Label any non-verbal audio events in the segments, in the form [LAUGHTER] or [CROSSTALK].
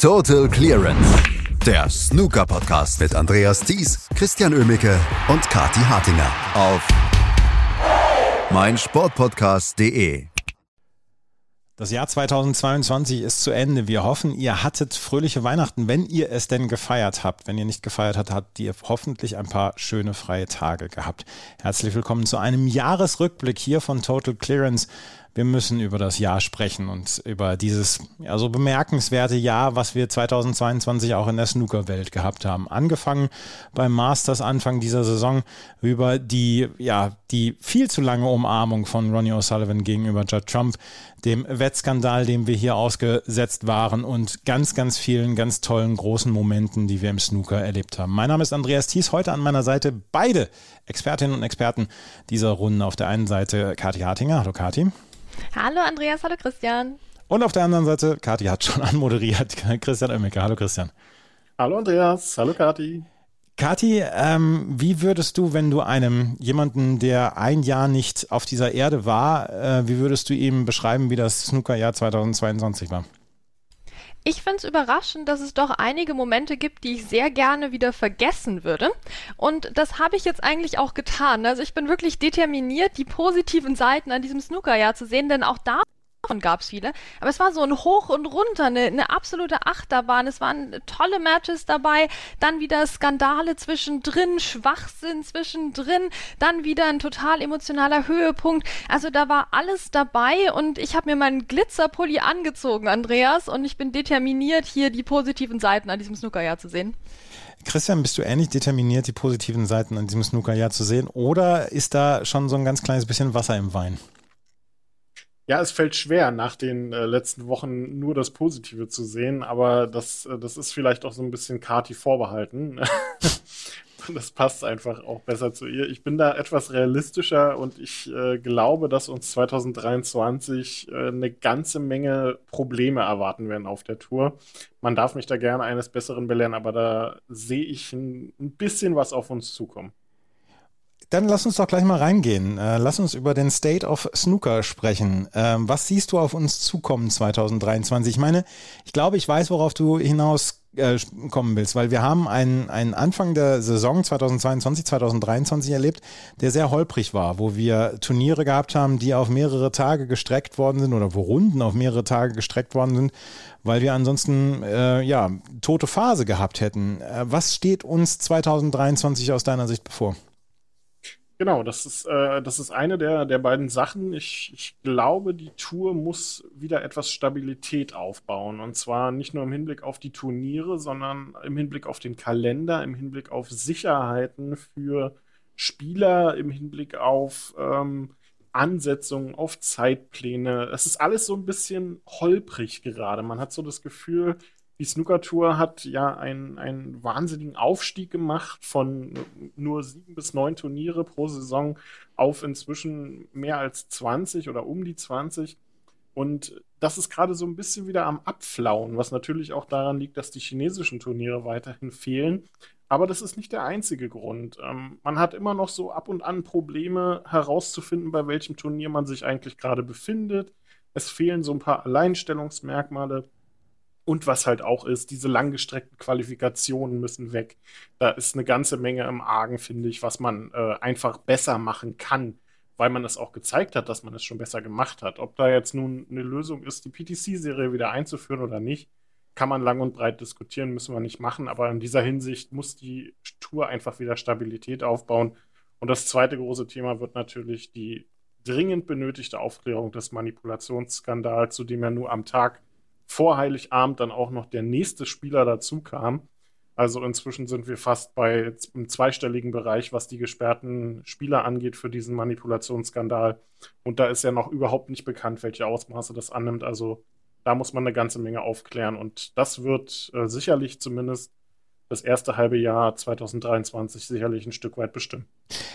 Total Clearance. Der Snooker-Podcast mit Andreas Thies, Christian Ömicke und Kati Hartinger auf meinsportpodcast.de. Das Jahr 2022 ist zu Ende. Wir hoffen, ihr hattet fröhliche Weihnachten, wenn ihr es denn gefeiert habt. Wenn ihr nicht gefeiert habt, habt ihr hoffentlich ein paar schöne freie Tage gehabt. Herzlich willkommen zu einem Jahresrückblick hier von Total Clearance wir müssen über das Jahr sprechen und über dieses ja, so bemerkenswerte Jahr, was wir 2022 auch in der Snookerwelt gehabt haben. Angefangen beim Masters Anfang dieser Saison über die, ja, die viel zu lange Umarmung von Ronnie O'Sullivan gegenüber Judd Trump, dem Wettskandal, dem wir hier ausgesetzt waren und ganz, ganz vielen ganz tollen großen Momenten, die wir im Snooker erlebt haben. Mein Name ist Andreas Thies, heute an meiner Seite beide Expertinnen und Experten dieser Runde. Auf der einen Seite Kathi Hartinger. Hallo Kathi. Hallo Andreas, hallo Christian. Und auf der anderen Seite, Kathi hat schon [LAUGHS] anmoderiert, Christian Oemmeke. Hallo Christian. Hallo Andreas, hallo Kathi. Kathi, ähm, wie würdest du, wenn du einem jemanden, der ein Jahr nicht auf dieser Erde war, äh, wie würdest du ihm beschreiben, wie das Snookerjahr 2022 war? Ich finde es überraschend, dass es doch einige Momente gibt, die ich sehr gerne wieder vergessen würde. Und das habe ich jetzt eigentlich auch getan. Also ich bin wirklich determiniert, die positiven Seiten an diesem Snookerjahr zu sehen, denn auch da Davon gab es viele. Aber es war so ein Hoch und Runter, eine, eine, absolute Achterbahn. Es waren tolle Matches dabei, dann wieder Skandale zwischendrin, Schwachsinn zwischendrin, dann wieder ein total emotionaler Höhepunkt. Also da war alles dabei und ich habe mir meinen Glitzerpulli angezogen, Andreas, und ich bin determiniert, hier die positiven Seiten an diesem Snookerjahr zu sehen. Christian, bist du ähnlich determiniert, die positiven Seiten an diesem Snookerjahr zu sehen? Oder ist da schon so ein ganz kleines bisschen Wasser im Wein? Ja, es fällt schwer, nach den äh, letzten Wochen nur das Positive zu sehen, aber das, äh, das ist vielleicht auch so ein bisschen Kati vorbehalten. [LAUGHS] das passt einfach auch besser zu ihr. Ich bin da etwas realistischer und ich äh, glaube, dass uns 2023 äh, eine ganze Menge Probleme erwarten werden auf der Tour. Man darf mich da gerne eines Besseren belehren, aber da sehe ich ein, ein bisschen was auf uns zukommen. Dann lass uns doch gleich mal reingehen. Äh, lass uns über den State of Snooker sprechen. Ähm, was siehst du auf uns zukommen 2023? Ich meine, ich glaube, ich weiß, worauf du hinaus äh, kommen willst, weil wir haben einen, einen Anfang der Saison 2022, 2023 erlebt, der sehr holprig war, wo wir Turniere gehabt haben, die auf mehrere Tage gestreckt worden sind oder wo Runden auf mehrere Tage gestreckt worden sind, weil wir ansonsten äh, ja tote Phase gehabt hätten. Äh, was steht uns 2023 aus deiner Sicht bevor? Genau, das ist, äh, das ist eine der, der beiden Sachen. Ich, ich glaube, die Tour muss wieder etwas Stabilität aufbauen. Und zwar nicht nur im Hinblick auf die Turniere, sondern im Hinblick auf den Kalender, im Hinblick auf Sicherheiten für Spieler, im Hinblick auf ähm, Ansetzungen, auf Zeitpläne. Es ist alles so ein bisschen holprig gerade. Man hat so das Gefühl, die Snooker-Tour hat ja einen, einen wahnsinnigen Aufstieg gemacht von nur sieben bis neun Turniere pro Saison auf inzwischen mehr als 20 oder um die 20. Und das ist gerade so ein bisschen wieder am Abflauen, was natürlich auch daran liegt, dass die chinesischen Turniere weiterhin fehlen. Aber das ist nicht der einzige Grund. Ähm, man hat immer noch so ab und an Probleme herauszufinden, bei welchem Turnier man sich eigentlich gerade befindet. Es fehlen so ein paar Alleinstellungsmerkmale. Und was halt auch ist, diese langgestreckten Qualifikationen müssen weg. Da ist eine ganze Menge im Argen, finde ich, was man äh, einfach besser machen kann, weil man es auch gezeigt hat, dass man es schon besser gemacht hat. Ob da jetzt nun eine Lösung ist, die PTC-Serie wieder einzuführen oder nicht, kann man lang und breit diskutieren, müssen wir nicht machen. Aber in dieser Hinsicht muss die Tour einfach wieder Stabilität aufbauen. Und das zweite große Thema wird natürlich die dringend benötigte Aufklärung des Manipulationsskandals, zu dem ja nur am Tag vor Heiligabend dann auch noch der nächste Spieler dazu kam. Also inzwischen sind wir fast bei einem zweistelligen Bereich, was die gesperrten Spieler angeht für diesen Manipulationsskandal. Und da ist ja noch überhaupt nicht bekannt, welche Ausmaße das annimmt. Also da muss man eine ganze Menge aufklären. Und das wird äh, sicherlich zumindest das erste halbe Jahr 2023 sicherlich ein Stück weit bestimmen.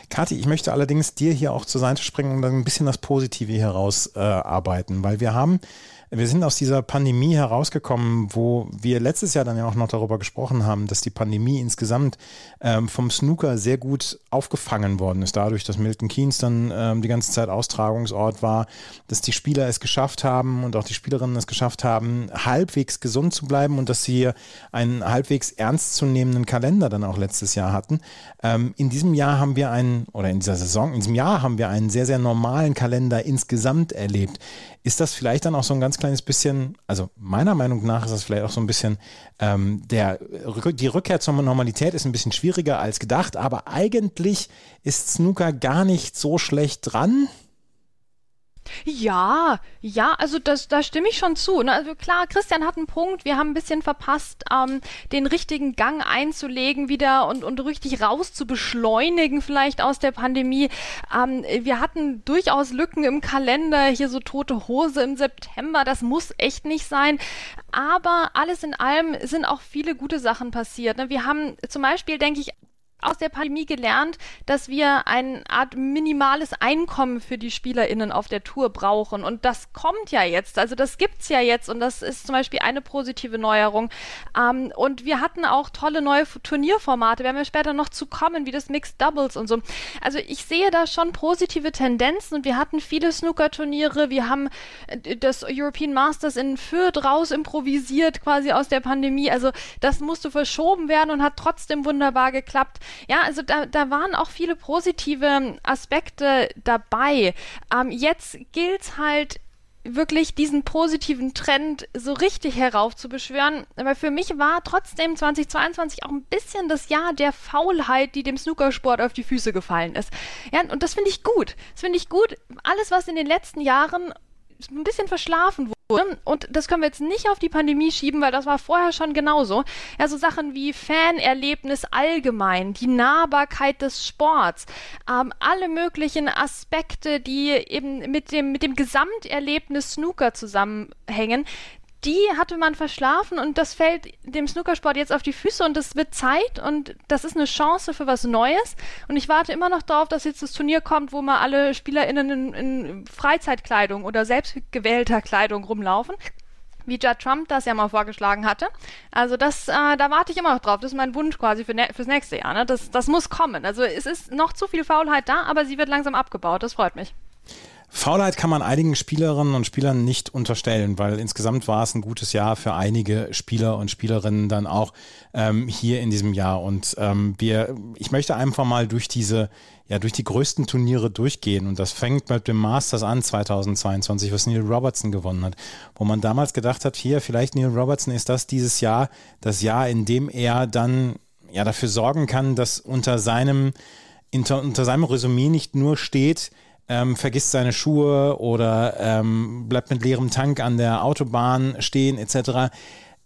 Kathi, ich möchte allerdings dir hier auch zur Seite springen und dann ein bisschen das Positive herausarbeiten, äh, weil wir haben wir sind aus dieser Pandemie herausgekommen, wo wir letztes Jahr dann ja auch noch darüber gesprochen haben, dass die Pandemie insgesamt ähm, vom Snooker sehr gut aufgefangen worden ist, dadurch, dass Milton Keynes dann ähm, die ganze Zeit Austragungsort war, dass die Spieler es geschafft haben und auch die Spielerinnen es geschafft haben, halbwegs gesund zu bleiben und dass sie einen halbwegs ernstzunehmenden Kalender dann auch letztes Jahr hatten. Ähm, in diesem Jahr haben wir einen, oder in dieser Saison, in diesem Jahr haben wir einen sehr, sehr normalen Kalender insgesamt erlebt. Ist das vielleicht dann auch so ein ganz kleines bisschen, also meiner Meinung nach ist das vielleicht auch so ein bisschen, ähm, der, die Rückkehr zur Normalität ist ein bisschen schwieriger als gedacht, aber eigentlich ist Snooker gar nicht so schlecht dran. Ja, ja, also das, da stimme ich schon zu. Ne? Also klar, Christian hat einen Punkt. Wir haben ein bisschen verpasst, ähm, den richtigen Gang einzulegen wieder und, und richtig raus zu beschleunigen vielleicht aus der Pandemie. Ähm, wir hatten durchaus Lücken im Kalender, hier so tote Hose im September. Das muss echt nicht sein. Aber alles in allem sind auch viele gute Sachen passiert. Ne? Wir haben zum Beispiel, denke ich, aus der Pandemie gelernt, dass wir eine Art minimales Einkommen für die SpielerInnen auf der Tour brauchen. Und das kommt ja jetzt. Also das gibt's ja jetzt und das ist zum Beispiel eine positive Neuerung. Ähm, und wir hatten auch tolle neue Turnierformate. werden wir später noch zu kommen, wie das Mixed Doubles und so. Also ich sehe da schon positive Tendenzen und wir hatten viele Snooker-Turniere. Wir haben äh, das European Masters in Fürth raus improvisiert quasi aus der Pandemie. Also das musste verschoben werden und hat trotzdem wunderbar geklappt. Ja, also da, da waren auch viele positive Aspekte dabei. Ähm, jetzt gilt halt wirklich diesen positiven Trend so richtig heraufzubeschwören. Aber für mich war trotzdem 2022 auch ein bisschen das Jahr der Faulheit, die dem Snookersport auf die Füße gefallen ist. Ja, und das finde ich gut. Das finde ich gut. Alles, was in den letzten Jahren ein bisschen verschlafen wurde. Und das können wir jetzt nicht auf die Pandemie schieben, weil das war vorher schon genauso. Ja, so Sachen wie Fanerlebnis allgemein, die Nahbarkeit des Sports, ähm, alle möglichen Aspekte, die eben mit dem, mit dem Gesamterlebnis Snooker zusammenhängen, die hatte man verschlafen und das fällt dem Snookersport jetzt auf die Füße und es wird Zeit und das ist eine Chance für was Neues. Und ich warte immer noch darauf, dass jetzt das Turnier kommt, wo mal alle SpielerInnen in, in Freizeitkleidung oder selbstgewählter Kleidung rumlaufen wie Judd Trump das ja mal vorgeschlagen hatte. Also das, äh, da warte ich immer noch drauf. Das ist mein Wunsch quasi für ne fürs nächste Jahr. Ne? Das, das muss kommen. Also es ist noch zu viel Faulheit da, aber sie wird langsam abgebaut. Das freut mich. Faulheit kann man einigen Spielerinnen und Spielern nicht unterstellen, weil insgesamt war es ein gutes Jahr für einige Spieler und Spielerinnen dann auch ähm, hier in diesem Jahr. Und ähm, wir, ich möchte einfach mal durch diese, ja, durch die größten Turniere durchgehen. Und das fängt mit dem Masters an 2022, was Neil Robertson gewonnen hat, wo man damals gedacht hat, hier, vielleicht Neil Robertson ist das dieses Jahr, das Jahr, in dem er dann ja dafür sorgen kann, dass unter seinem, unter, unter seinem Resümee nicht nur steht, ähm, vergisst seine Schuhe oder ähm, bleibt mit leerem Tank an der Autobahn stehen etc.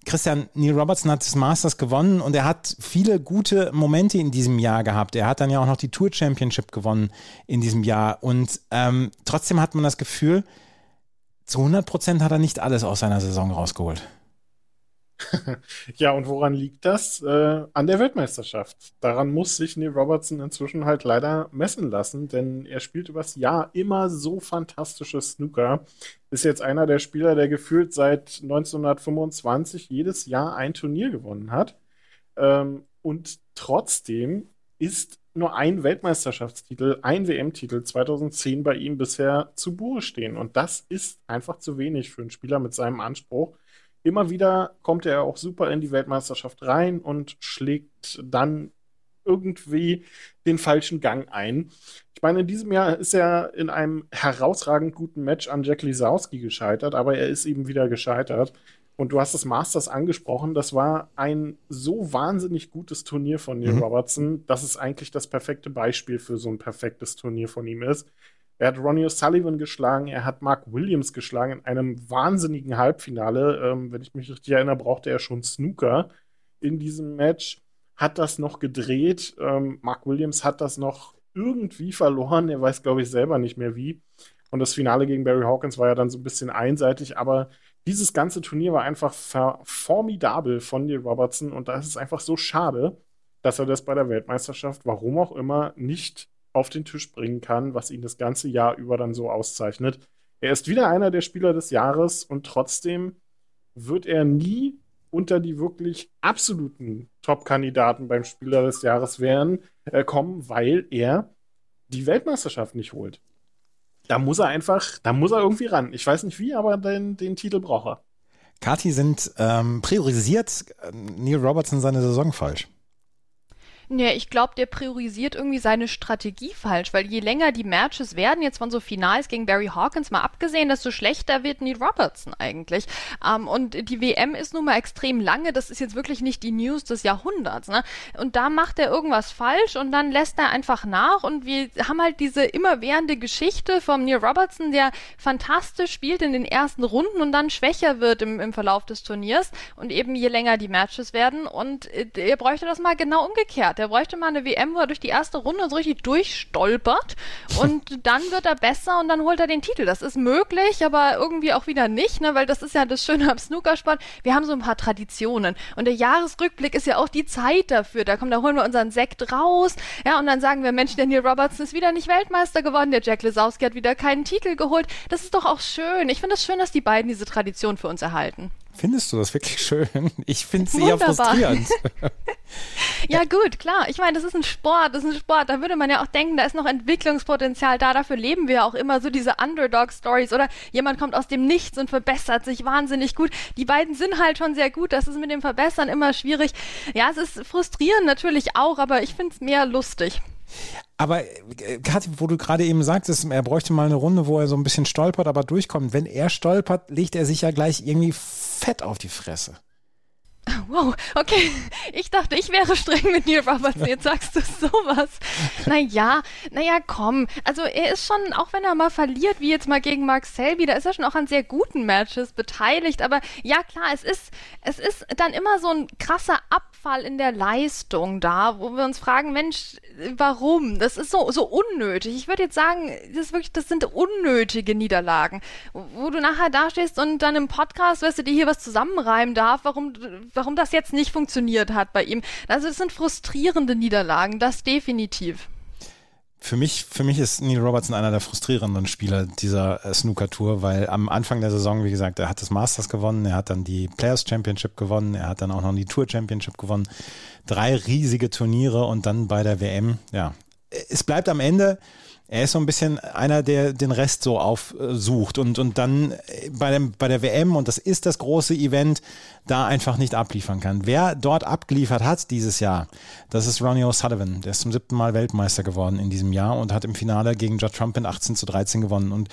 Christian, Neil Robertson hat das Masters gewonnen und er hat viele gute Momente in diesem Jahr gehabt. Er hat dann ja auch noch die Tour Championship gewonnen in diesem Jahr und ähm, trotzdem hat man das Gefühl, zu 100 Prozent hat er nicht alles aus seiner Saison rausgeholt. [LAUGHS] ja, und woran liegt das? Äh, an der Weltmeisterschaft. Daran muss sich Neil Robertson inzwischen halt leider messen lassen, denn er spielt übers Jahr immer so fantastisches Snooker. Ist jetzt einer der Spieler, der gefühlt seit 1925 jedes Jahr ein Turnier gewonnen hat. Ähm, und trotzdem ist nur ein Weltmeisterschaftstitel, ein WM-Titel 2010 bei ihm bisher zu Buche stehen. Und das ist einfach zu wenig für einen Spieler mit seinem Anspruch immer wieder kommt er auch super in die Weltmeisterschaft rein und schlägt dann irgendwie den falschen Gang ein. Ich meine, in diesem Jahr ist er in einem herausragend guten Match an Jack Lisowski gescheitert, aber er ist eben wieder gescheitert. Und du hast das Masters angesprochen. Das war ein so wahnsinnig gutes Turnier von Neil mhm. Robertson, dass es eigentlich das perfekte Beispiel für so ein perfektes Turnier von ihm ist. Er hat Ronnie O'Sullivan geschlagen, er hat Mark Williams geschlagen in einem wahnsinnigen Halbfinale. Ähm, wenn ich mich richtig erinnere, brauchte er schon Snooker in diesem Match. Hat das noch gedreht. Ähm, Mark Williams hat das noch irgendwie verloren. Er weiß, glaube ich, selber nicht mehr wie. Und das Finale gegen Barry Hawkins war ja dann so ein bisschen einseitig, aber dieses ganze Turnier war einfach formidabel von Neil Robertson und da ist es einfach so schade, dass er das bei der Weltmeisterschaft, warum auch immer, nicht auf den Tisch bringen kann, was ihn das ganze Jahr über dann so auszeichnet. Er ist wieder einer der Spieler des Jahres und trotzdem wird er nie unter die wirklich absoluten Top-Kandidaten beim Spieler des Jahres werden, äh, kommen, weil er die Weltmeisterschaft nicht holt. Da muss er einfach, da muss er irgendwie ran. Ich weiß nicht wie, aber den, den Titel braucht er. Kati sind ähm, priorisiert äh, Neil Robertson seine Saison falsch. Nee, ich glaube, der priorisiert irgendwie seine Strategie falsch, weil je länger die Matches werden, jetzt von so Finals gegen Barry Hawkins mal abgesehen, desto schlechter wird Neil Robertson eigentlich. Ähm, und die WM ist nun mal extrem lange, das ist jetzt wirklich nicht die News des Jahrhunderts. Ne? Und da macht er irgendwas falsch und dann lässt er einfach nach und wir haben halt diese immerwährende Geschichte vom Neil Robertson, der fantastisch spielt in den ersten Runden und dann schwächer wird im, im Verlauf des Turniers und eben je länger die Matches werden und äh, er bräuchte das mal genau umgekehrt. Der bräuchte mal eine WM, wo er durch die erste Runde so richtig durchstolpert und [LAUGHS] dann wird er besser und dann holt er den Titel. Das ist möglich, aber irgendwie auch wieder nicht, ne? weil das ist ja das Schöne am Snookersport. Wir haben so ein paar Traditionen und der Jahresrückblick ist ja auch die Zeit dafür. Da kommen, da holen wir unseren Sekt raus, ja, und dann sagen wir, Mensch, der Neil Robertson ist wieder nicht Weltmeister geworden, der Jack Lesowski hat wieder keinen Titel geholt. Das ist doch auch schön. Ich finde es das schön, dass die beiden diese Tradition für uns erhalten. Findest du das wirklich schön? Ich finde es eher frustrierend. [LAUGHS] ja, gut, klar. Ich meine, das ist ein Sport, das ist ein Sport. Da würde man ja auch denken, da ist noch Entwicklungspotenzial da. Dafür leben wir auch immer so diese Underdog-Stories oder jemand kommt aus dem Nichts und verbessert sich wahnsinnig gut. Die beiden sind halt schon sehr gut. Das ist mit dem Verbessern immer schwierig. Ja, es ist frustrierend natürlich auch, aber ich finde es mehr lustig. Aber äh, Kathi, wo du gerade eben sagtest, er bräuchte mal eine Runde, wo er so ein bisschen stolpert, aber durchkommt. Wenn er stolpert, legt er sich ja gleich irgendwie fett auf die Fresse. Wow, okay. Ich dachte, ich wäre streng mit Neil Robertson. Jetzt sagst du sowas. Naja, naja, komm. Also er ist schon, auch wenn er mal verliert, wie jetzt mal gegen Mark Selby, da ist er schon auch an sehr guten Matches beteiligt. Aber ja, klar, es ist, es ist dann immer so ein krasser Abfall in der Leistung da, wo wir uns fragen, Mensch, warum? Das ist so, so unnötig. Ich würde jetzt sagen, das ist wirklich, das sind unnötige Niederlagen. Wo du nachher dastehst und dann im Podcast, weißt du, dir hier was zusammenreimen darf, warum, warum das jetzt nicht funktioniert hat bei ihm. Also es sind frustrierende Niederlagen, das definitiv. Für mich, für mich ist Neil Robertson einer der frustrierenden Spieler dieser äh, Snooker-Tour, weil am Anfang der Saison, wie gesagt, er hat das Masters gewonnen, er hat dann die Players Championship gewonnen, er hat dann auch noch die Tour Championship gewonnen. Drei riesige Turniere und dann bei der WM, ja. Es bleibt am Ende, er ist so ein bisschen einer, der den Rest so aufsucht und, und dann bei, dem, bei der WM, und das ist das große Event, da einfach nicht abliefern kann. Wer dort abgeliefert hat dieses Jahr, das ist Ronnie O'Sullivan. Der ist zum siebten Mal Weltmeister geworden in diesem Jahr und hat im Finale gegen Judd Trump in 18 zu 13 gewonnen. Und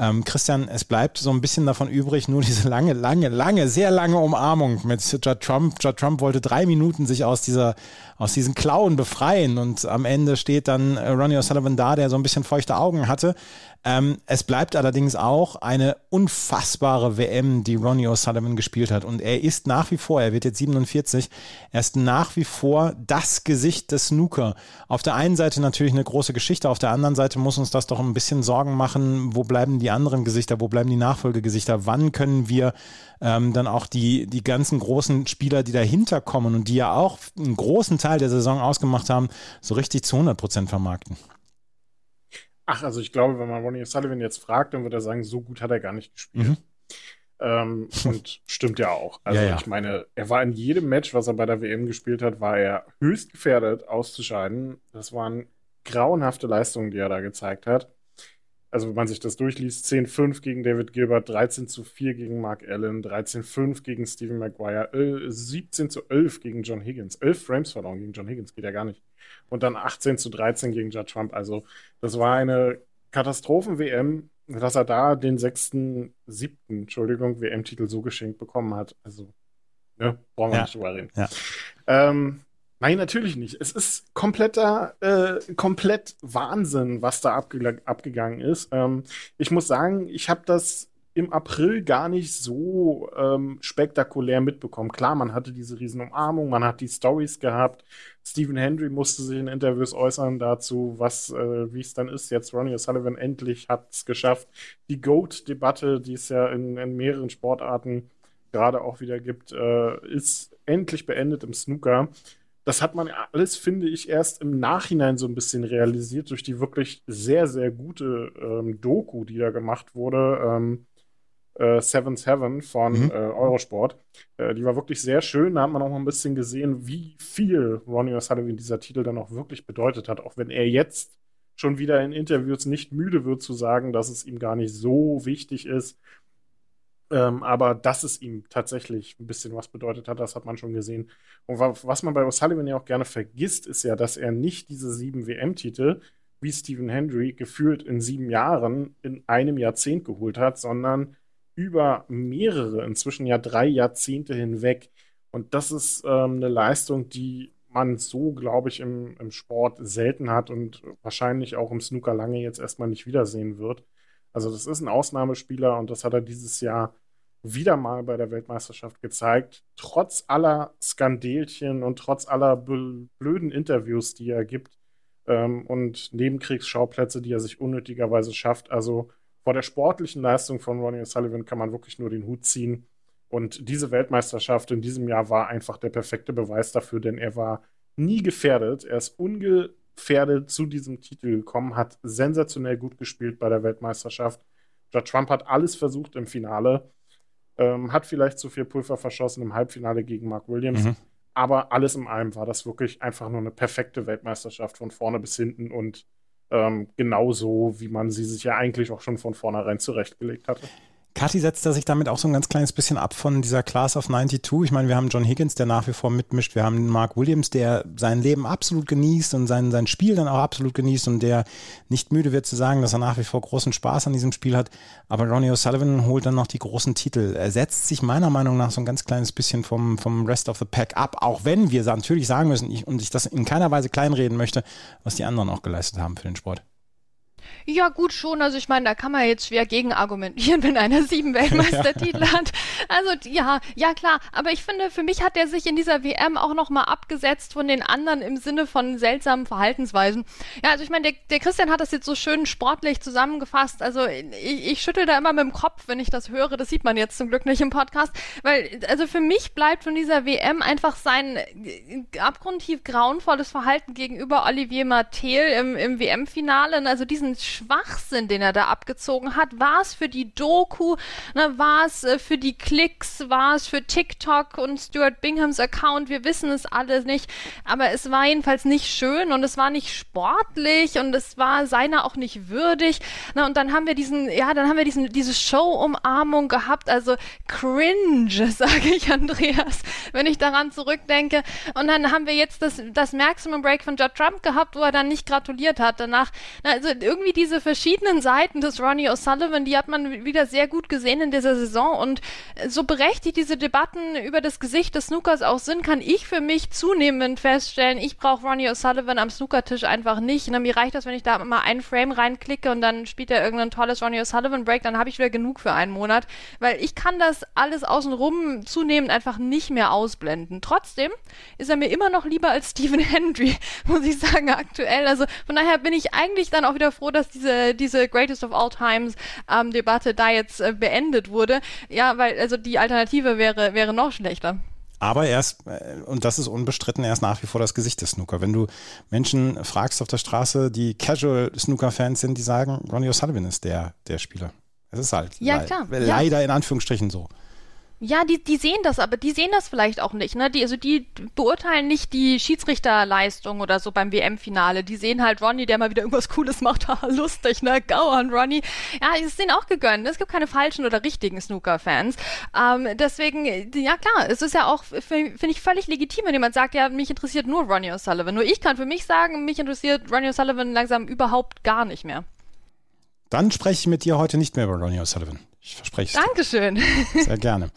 ähm, Christian, es bleibt so ein bisschen davon übrig, nur diese lange, lange, lange, sehr lange Umarmung mit Judd Trump. Judd Trump wollte drei Minuten sich aus dieser, aus diesen Klauen befreien und am Ende steht dann Ronnie O'Sullivan da, der so ein bisschen feuchte Augen hatte. Ähm, es bleibt allerdings auch eine unfassbare WM, die Ronnie O'Sullivan gespielt hat. Und er ist nach wie vor, er wird jetzt 47, er ist nach wie vor das Gesicht des Snooker. Auf der einen Seite natürlich eine große Geschichte, auf der anderen Seite muss uns das doch ein bisschen Sorgen machen, wo bleiben die anderen Gesichter, wo bleiben die Nachfolgegesichter, wann können wir ähm, dann auch die, die ganzen großen Spieler, die dahinter kommen und die ja auch einen großen Teil der Saison ausgemacht haben, so richtig zu 100 Prozent vermarkten. Ach, also ich glaube, wenn man Ronnie Sullivan jetzt fragt, dann wird er sagen, so gut hat er gar nicht gespielt. Mhm. Ähm, [LAUGHS] und stimmt ja auch. Also ja, ja. ich meine, er war in jedem Match, was er bei der WM gespielt hat, war er höchst gefährdet auszuscheiden. Das waren grauenhafte Leistungen, die er da gezeigt hat. Also wenn man sich das durchliest, 10-5 gegen David Gilbert, 13 zu 4 gegen Mark Allen, 13-5 gegen Stephen Maguire, 17 zu 11 gegen John Higgins. 11 Frames verloren gegen John Higgins, geht ja gar nicht und dann 18 zu 13 gegen Judd Trump. Also das war eine Katastrophen-WM, dass er da den sechsten, siebten, Entschuldigung, WM-Titel so geschenkt bekommen hat. Also, ne, brauchen wir ja. nicht drüber reden. Ja. Ähm, nein, natürlich nicht. Es ist kompletter, äh, komplett Wahnsinn, was da abge abgegangen ist. Ähm, ich muss sagen, ich habe das im April gar nicht so ähm, spektakulär mitbekommen. Klar, man hatte diese Riesenumarmung, man hat die Stories gehabt. Stephen Hendry musste sich in Interviews äußern dazu, was, äh, wie es dann ist. Jetzt Ronnie O'Sullivan endlich hat es geschafft. Die GOAT-Debatte, die es ja in, in, mehreren Sportarten gerade auch wieder gibt, äh, ist endlich beendet im Snooker das hat man alles, finde ich, erst im Nachhinein so ein bisschen realisiert durch die wirklich sehr, sehr gute ähm, Doku, die da gemacht wurde. Ähm, Seven's Heaven von mhm. äh, Eurosport. Äh, die war wirklich sehr schön. Da hat man auch mal ein bisschen gesehen, wie viel Ronnie O'Sullivan dieser Titel dann auch wirklich bedeutet hat. Auch wenn er jetzt schon wieder in Interviews nicht müde wird zu sagen, dass es ihm gar nicht so wichtig ist. Ähm, aber dass es ihm tatsächlich ein bisschen was bedeutet hat, das hat man schon gesehen. Und was man bei O'Sullivan ja auch gerne vergisst, ist ja, dass er nicht diese sieben WM-Titel wie Stephen Hendry gefühlt in sieben Jahren in einem Jahrzehnt geholt hat, sondern über mehrere, inzwischen ja drei Jahrzehnte hinweg. Und das ist ähm, eine Leistung, die man so, glaube ich, im, im Sport selten hat und wahrscheinlich auch im Snooker lange jetzt erstmal nicht wiedersehen wird. Also das ist ein Ausnahmespieler und das hat er dieses Jahr wieder mal bei der Weltmeisterschaft gezeigt. Trotz aller Skandelchen und trotz aller blöden Interviews, die er gibt ähm, und Nebenkriegsschauplätze, die er sich unnötigerweise schafft. Also vor der sportlichen Leistung von Ronnie O'Sullivan kann man wirklich nur den Hut ziehen. Und diese Weltmeisterschaft in diesem Jahr war einfach der perfekte Beweis dafür, denn er war nie gefährdet. Er ist ungefährdet zu diesem Titel gekommen, hat sensationell gut gespielt bei der Weltmeisterschaft. Judd Trump hat alles versucht im Finale, ähm, hat vielleicht zu viel Pulver verschossen im Halbfinale gegen Mark Williams. Mhm. Aber alles in allem war das wirklich einfach nur eine perfekte Weltmeisterschaft von vorne bis hinten und ähm, genauso, wie man sie sich ja eigentlich auch schon von vornherein zurechtgelegt hatte. Kathi setzt er sich damit auch so ein ganz kleines bisschen ab von dieser Class of 92. Ich meine, wir haben John Higgins, der nach wie vor mitmischt. Wir haben Mark Williams, der sein Leben absolut genießt und sein, sein Spiel dann auch absolut genießt und der nicht müde wird zu sagen, dass er nach wie vor großen Spaß an diesem Spiel hat. Aber Ronnie O'Sullivan holt dann noch die großen Titel. Er setzt sich meiner Meinung nach so ein ganz kleines bisschen vom, vom Rest of the Pack ab, auch wenn wir natürlich sagen müssen ich, und ich das in keiner Weise kleinreden möchte, was die anderen auch geleistet haben für den Sport. Ja, gut schon. Also ich meine, da kann man jetzt schwer gegen argumentieren, [LAUGHS] wenn einer sieben Weltmeistertitel ja. hat. Also ja, ja klar. Aber ich finde, für mich hat er sich in dieser WM auch nochmal abgesetzt von den anderen im Sinne von seltsamen Verhaltensweisen. Ja, also ich meine, der, der Christian hat das jetzt so schön sportlich zusammengefasst. Also ich, ich schüttel da immer mit dem Kopf, wenn ich das höre. Das sieht man jetzt zum Glück nicht im Podcast. Weil, also für mich bleibt von dieser WM einfach sein abgrundtief grauenvolles Verhalten gegenüber Olivier Martel im, im WM-Finale. Also diesen Schwachsinn, den er da abgezogen hat. War es für die Doku, ne, war es äh, für die Klicks, war es für TikTok und Stuart Binghams Account, wir wissen es alle nicht, aber es war jedenfalls nicht schön und es war nicht sportlich und es war seiner auch nicht würdig. Ne, und dann haben wir diesen, ja, dann haben wir diesen, diese Show-Umarmung gehabt, also cringe, [LAUGHS] sage ich Andreas, wenn ich daran zurückdenke. Und dann haben wir jetzt das, das Maximum Break von Judd Trump gehabt, wo er dann nicht gratuliert hat danach. Na, also irgendwie diese diese verschiedenen Seiten des Ronnie O'Sullivan, die hat man wieder sehr gut gesehen in dieser Saison und so berechtigt diese Debatten über das Gesicht des Snookers auch sind, kann ich für mich zunehmend feststellen, ich brauche Ronnie O'Sullivan am Snookertisch einfach nicht. Und mir reicht das, wenn ich da mal einen Frame reinklicke und dann spielt er irgendein tolles Ronnie O'Sullivan Break, dann habe ich wieder genug für einen Monat, weil ich kann das alles außenrum zunehmend einfach nicht mehr ausblenden. Trotzdem ist er mir immer noch lieber als Stephen [LAUGHS] Hendry, muss ich sagen, aktuell. Also von daher bin ich eigentlich dann auch wieder froh, dass diese, diese Greatest of All Times ähm, Debatte da jetzt äh, beendet wurde. Ja, weil also die Alternative wäre, wäre noch schlechter. Aber er ist, äh, und das ist unbestritten, er ist nach wie vor das Gesicht des Snooker. Wenn du Menschen fragst auf der Straße, die Casual Snooker-Fans sind, die sagen, Ronnie O'Sullivan ist der, der Spieler. Es ist halt ja, klar. leider ja. in Anführungsstrichen so. Ja, die, die sehen das, aber die sehen das vielleicht auch nicht. Ne? Die, also die beurteilen nicht die Schiedsrichterleistung oder so beim WM-Finale. Die sehen halt Ronny, der mal wieder irgendwas Cooles macht. Haha, [LAUGHS] lustig, ne? Go on, Ronny. Ja, ist denen auch gegönnt. Es gibt keine falschen oder richtigen Snooker-Fans. Ähm, deswegen, ja klar, es ist ja auch, finde ich, völlig legitim, wenn jemand sagt, ja, mich interessiert nur Ronny O'Sullivan. Nur ich kann für mich sagen, mich interessiert Ronny O'Sullivan langsam überhaupt gar nicht mehr. Dann spreche ich mit dir heute nicht mehr über Ronnie O'Sullivan. Ich verspreche es. Dankeschön. [LAUGHS] Sehr gerne.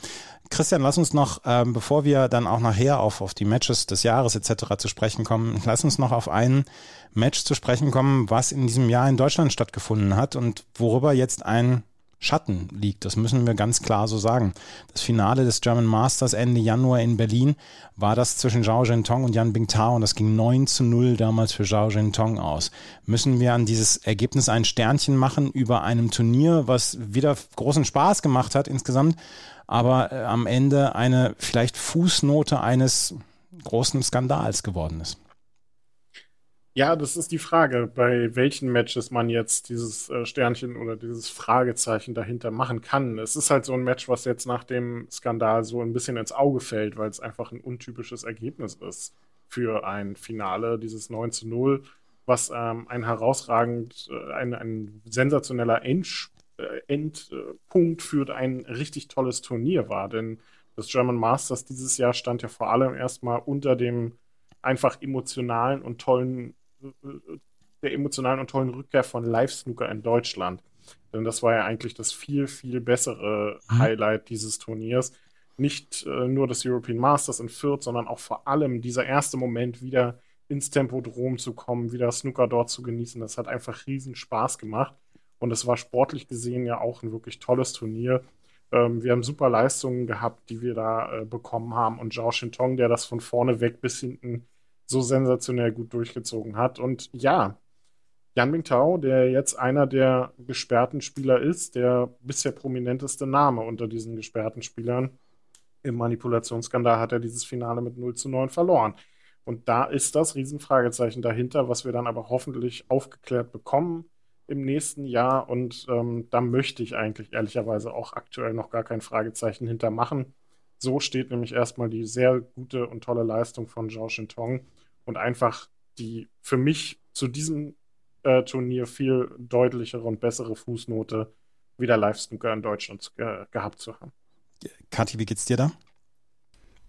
Christian, lass uns noch, ähm, bevor wir dann auch nachher auf, auf die Matches des Jahres etc. zu sprechen kommen, lass uns noch auf ein Match zu sprechen kommen, was in diesem Jahr in Deutschland stattgefunden hat und worüber jetzt ein Schatten liegt. Das müssen wir ganz klar so sagen. Das Finale des German Masters Ende Januar in Berlin war das zwischen Zhao Zhentong und Yan Bingtao und das ging 9 zu 0 damals für Zhao Zhentong aus. Müssen wir an dieses Ergebnis ein Sternchen machen über einem Turnier, was wieder großen Spaß gemacht hat insgesamt, aber äh, am Ende eine vielleicht Fußnote eines großen Skandals geworden ist. Ja, das ist die Frage, bei welchen Matches man jetzt dieses äh, Sternchen oder dieses Fragezeichen dahinter machen kann. Es ist halt so ein Match, was jetzt nach dem Skandal so ein bisschen ins Auge fällt, weil es einfach ein untypisches Ergebnis ist für ein Finale, dieses 9 zu 0, was ähm, ein herausragend, äh, ein, ein sensationeller End, äh, Endpunkt für ein richtig tolles Turnier war. Denn das German Masters dieses Jahr stand ja vor allem erstmal unter dem einfach emotionalen und tollen der emotionalen und tollen Rückkehr von Live-Snooker in Deutschland. Denn das war ja eigentlich das viel, viel bessere mhm. Highlight dieses Turniers. Nicht äh, nur das European Masters in Fürth, sondern auch vor allem dieser erste Moment, wieder ins Tempodrom zu kommen, wieder Snooker dort zu genießen. Das hat einfach riesen Spaß gemacht. Und es war sportlich gesehen ja auch ein wirklich tolles Turnier. Ähm, wir haben super Leistungen gehabt, die wir da äh, bekommen haben. Und Zhao Shintong, der das von vorne weg bis hinten so sensationell gut durchgezogen hat. Und ja, Yan Mingtao, der jetzt einer der gesperrten Spieler ist, der bisher prominenteste Name unter diesen gesperrten Spielern. Im Manipulationsskandal hat er dieses Finale mit 0 zu 9 verloren. Und da ist das Riesenfragezeichen dahinter, was wir dann aber hoffentlich aufgeklärt bekommen im nächsten Jahr. Und ähm, da möchte ich eigentlich ehrlicherweise auch aktuell noch gar kein Fragezeichen hintermachen. So steht nämlich erstmal die sehr gute und tolle Leistung von Zhao Shintong und einfach die für mich zu diesem äh, Turnier viel deutlichere und bessere Fußnote wieder Live-Snooker in Deutschland äh, gehabt zu haben. Kathi, wie geht's dir da?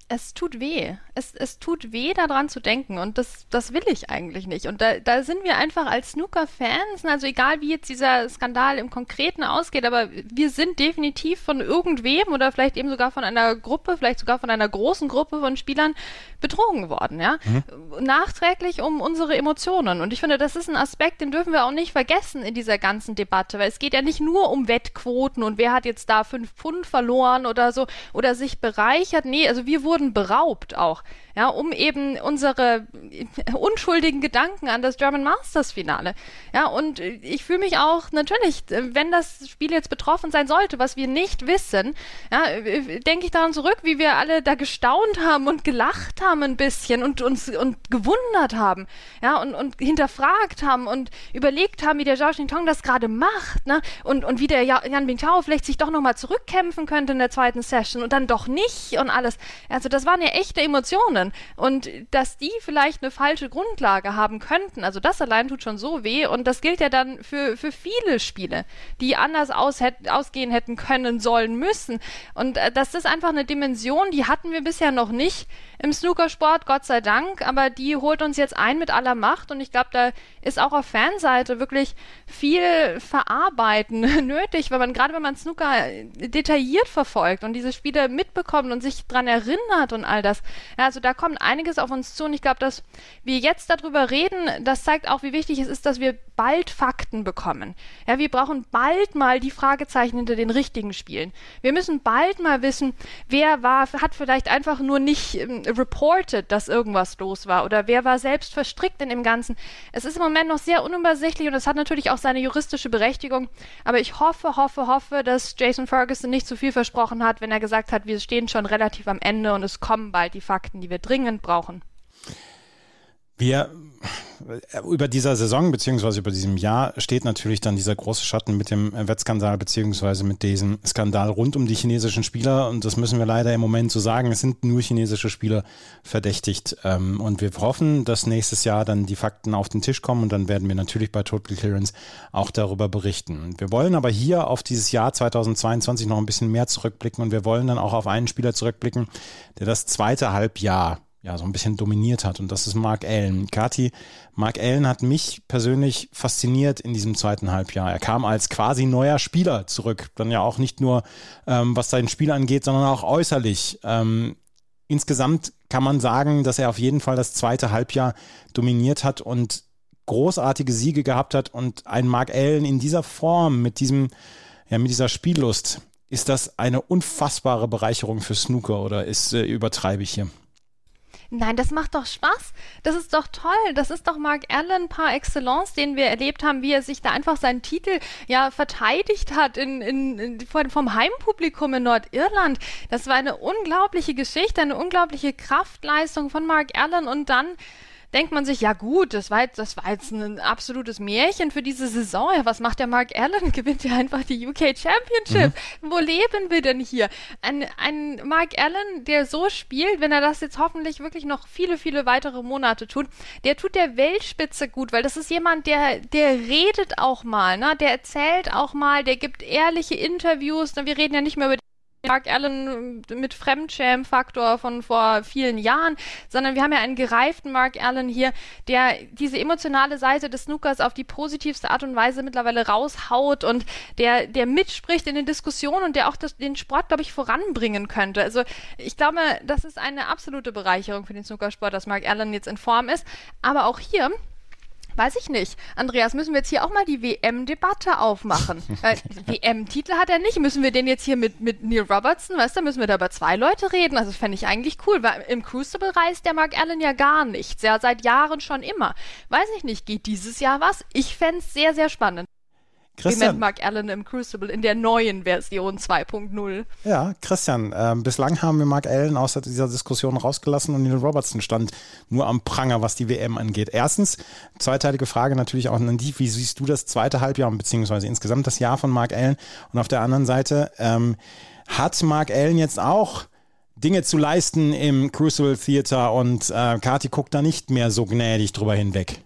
Es tut weh. Es, es tut weh, daran zu denken. Und das, das will ich eigentlich nicht. Und da, da sind wir einfach als Snooker-Fans, also egal wie jetzt dieser Skandal im Konkreten ausgeht, aber wir sind definitiv von irgendwem oder vielleicht eben sogar von einer Gruppe, vielleicht sogar von einer großen Gruppe von Spielern betrogen worden, ja. Mhm. Nachträglich um unsere Emotionen. Und ich finde, das ist ein Aspekt, den dürfen wir auch nicht vergessen in dieser ganzen Debatte, weil es geht ja nicht nur um Wettquoten und wer hat jetzt da fünf Pfund verloren oder so oder sich bereichert. Nee, also wir wurden beraubt auch ja, um eben unsere [LAUGHS] unschuldigen Gedanken an das German Masters Finale. Ja, und ich fühle mich auch natürlich, wenn das Spiel jetzt betroffen sein sollte, was wir nicht wissen, ja, denke ich daran zurück, wie wir alle da gestaunt haben und gelacht haben ein bisschen und uns und gewundert haben, ja, und, und hinterfragt haben und überlegt haben, wie der Zhao Xintong das gerade macht, ne, und, und wie der Yan Bingtao vielleicht sich doch nochmal zurückkämpfen könnte in der zweiten Session und dann doch nicht und alles. Also das waren ja echte Emotionen und dass die vielleicht eine falsche Grundlage haben könnten. Also das allein tut schon so weh und das gilt ja dann für, für viele Spiele, die anders aus hätt, ausgehen hätten können, sollen, müssen. Und äh, das ist einfach eine Dimension, die hatten wir bisher noch nicht im Snookersport, Gott sei Dank, aber die holt uns jetzt ein mit aller Macht und ich glaube, da ist auch auf Fanseite wirklich viel Verarbeiten [LAUGHS] nötig, weil man gerade wenn man Snooker detailliert verfolgt und diese Spiele mitbekommt und sich dran erinnert und all das, ja, also da kommt einiges auf uns zu und ich glaube, dass wir jetzt darüber reden, das zeigt auch, wie wichtig es ist, dass wir bald Fakten bekommen. Ja, wir brauchen bald mal die Fragezeichen hinter den richtigen Spielen. Wir müssen bald mal wissen, wer war, hat vielleicht einfach nur nicht ähm, reported, dass irgendwas los war oder wer war selbst verstrickt in dem Ganzen. Es ist im Moment noch sehr unübersichtlich und es hat natürlich auch seine juristische Berechtigung, aber ich hoffe, hoffe, hoffe, dass Jason Ferguson nicht zu viel versprochen hat, wenn er gesagt hat, wir stehen schon relativ am Ende und es kommen bald die Fakten, die wir dringend brauchen. Wir über dieser Saison beziehungsweise über diesem Jahr steht natürlich dann dieser große Schatten mit dem Wettskandal beziehungsweise mit diesem Skandal rund um die chinesischen Spieler und das müssen wir leider im Moment so sagen. Es sind nur chinesische Spieler verdächtigt ähm, und wir hoffen, dass nächstes Jahr dann die Fakten auf den Tisch kommen und dann werden wir natürlich bei Total Clearance auch darüber berichten. Wir wollen aber hier auf dieses Jahr 2022 noch ein bisschen mehr zurückblicken und wir wollen dann auch auf einen Spieler zurückblicken, der das zweite Halbjahr ja, so ein bisschen dominiert hat. Und das ist Mark Allen. Kati, Mark Allen hat mich persönlich fasziniert in diesem zweiten Halbjahr. Er kam als quasi neuer Spieler zurück. Dann ja auch nicht nur, ähm, was sein Spiel angeht, sondern auch äußerlich. Ähm, insgesamt kann man sagen, dass er auf jeden Fall das zweite Halbjahr dominiert hat und großartige Siege gehabt hat. Und ein Mark Allen in dieser Form, mit diesem, ja, mit dieser Spiellust, ist das eine unfassbare Bereicherung für Snooker oder ist, äh, übertreibe ich hier? Nein, das macht doch Spaß. Das ist doch toll. Das ist doch Mark Allen par excellence, den wir erlebt haben, wie er sich da einfach seinen Titel ja verteidigt hat in, in, in, vom Heimpublikum in Nordirland. Das war eine unglaubliche Geschichte, eine unglaubliche Kraftleistung von Mark Allen und dann denkt man sich, ja gut, das war jetzt, das war jetzt ein absolutes Märchen für diese Saison. Ja, was macht der Mark Allen? [LAUGHS] Gewinnt ja einfach die UK Championship. Mhm. Wo leben wir denn hier? Ein, ein Mark Allen, der so spielt, wenn er das jetzt hoffentlich wirklich noch viele, viele weitere Monate tut, der tut der Weltspitze gut, weil das ist jemand, der, der redet auch mal, ne? der erzählt auch mal, der gibt ehrliche Interviews. Wir reden ja nicht mehr über Mark Allen mit Fremdschäm-Faktor von vor vielen Jahren, sondern wir haben ja einen gereiften Mark Allen hier, der diese emotionale Seite des Snookers auf die positivste Art und Weise mittlerweile raushaut und der, der mitspricht in den Diskussionen und der auch das, den Sport, glaube ich, voranbringen könnte. Also ich glaube, das ist eine absolute Bereicherung für den Snookersport, dass Mark Allen jetzt in Form ist. Aber auch hier Weiß ich nicht. Andreas, müssen wir jetzt hier auch mal die WM-Debatte aufmachen? [LAUGHS] WM-Titel hat er nicht. Müssen wir den jetzt hier mit, mit Neil Robertson, weißt du, müssen wir da über zwei Leute reden? Also fände ich eigentlich cool, weil im Crucible reist der Mark Allen ja gar nichts. Ja, seit Jahren schon immer. Weiß ich nicht, geht dieses Jahr was? Ich fände es sehr, sehr spannend. Christian. Mark Allen im Crucible in der neuen Version 2.0. Ja, Christian, äh, bislang haben wir Mark Allen aus dieser Diskussion rausgelassen und Neil Robertson stand nur am Pranger, was die WM angeht. Erstens, zweiteilige Frage natürlich auch an die, wie siehst du das zweite Halbjahr beziehungsweise insgesamt das Jahr von Mark Allen? Und auf der anderen Seite, ähm, hat Mark Allen jetzt auch Dinge zu leisten im Crucible Theater und äh, Kati guckt da nicht mehr so gnädig drüber hinweg?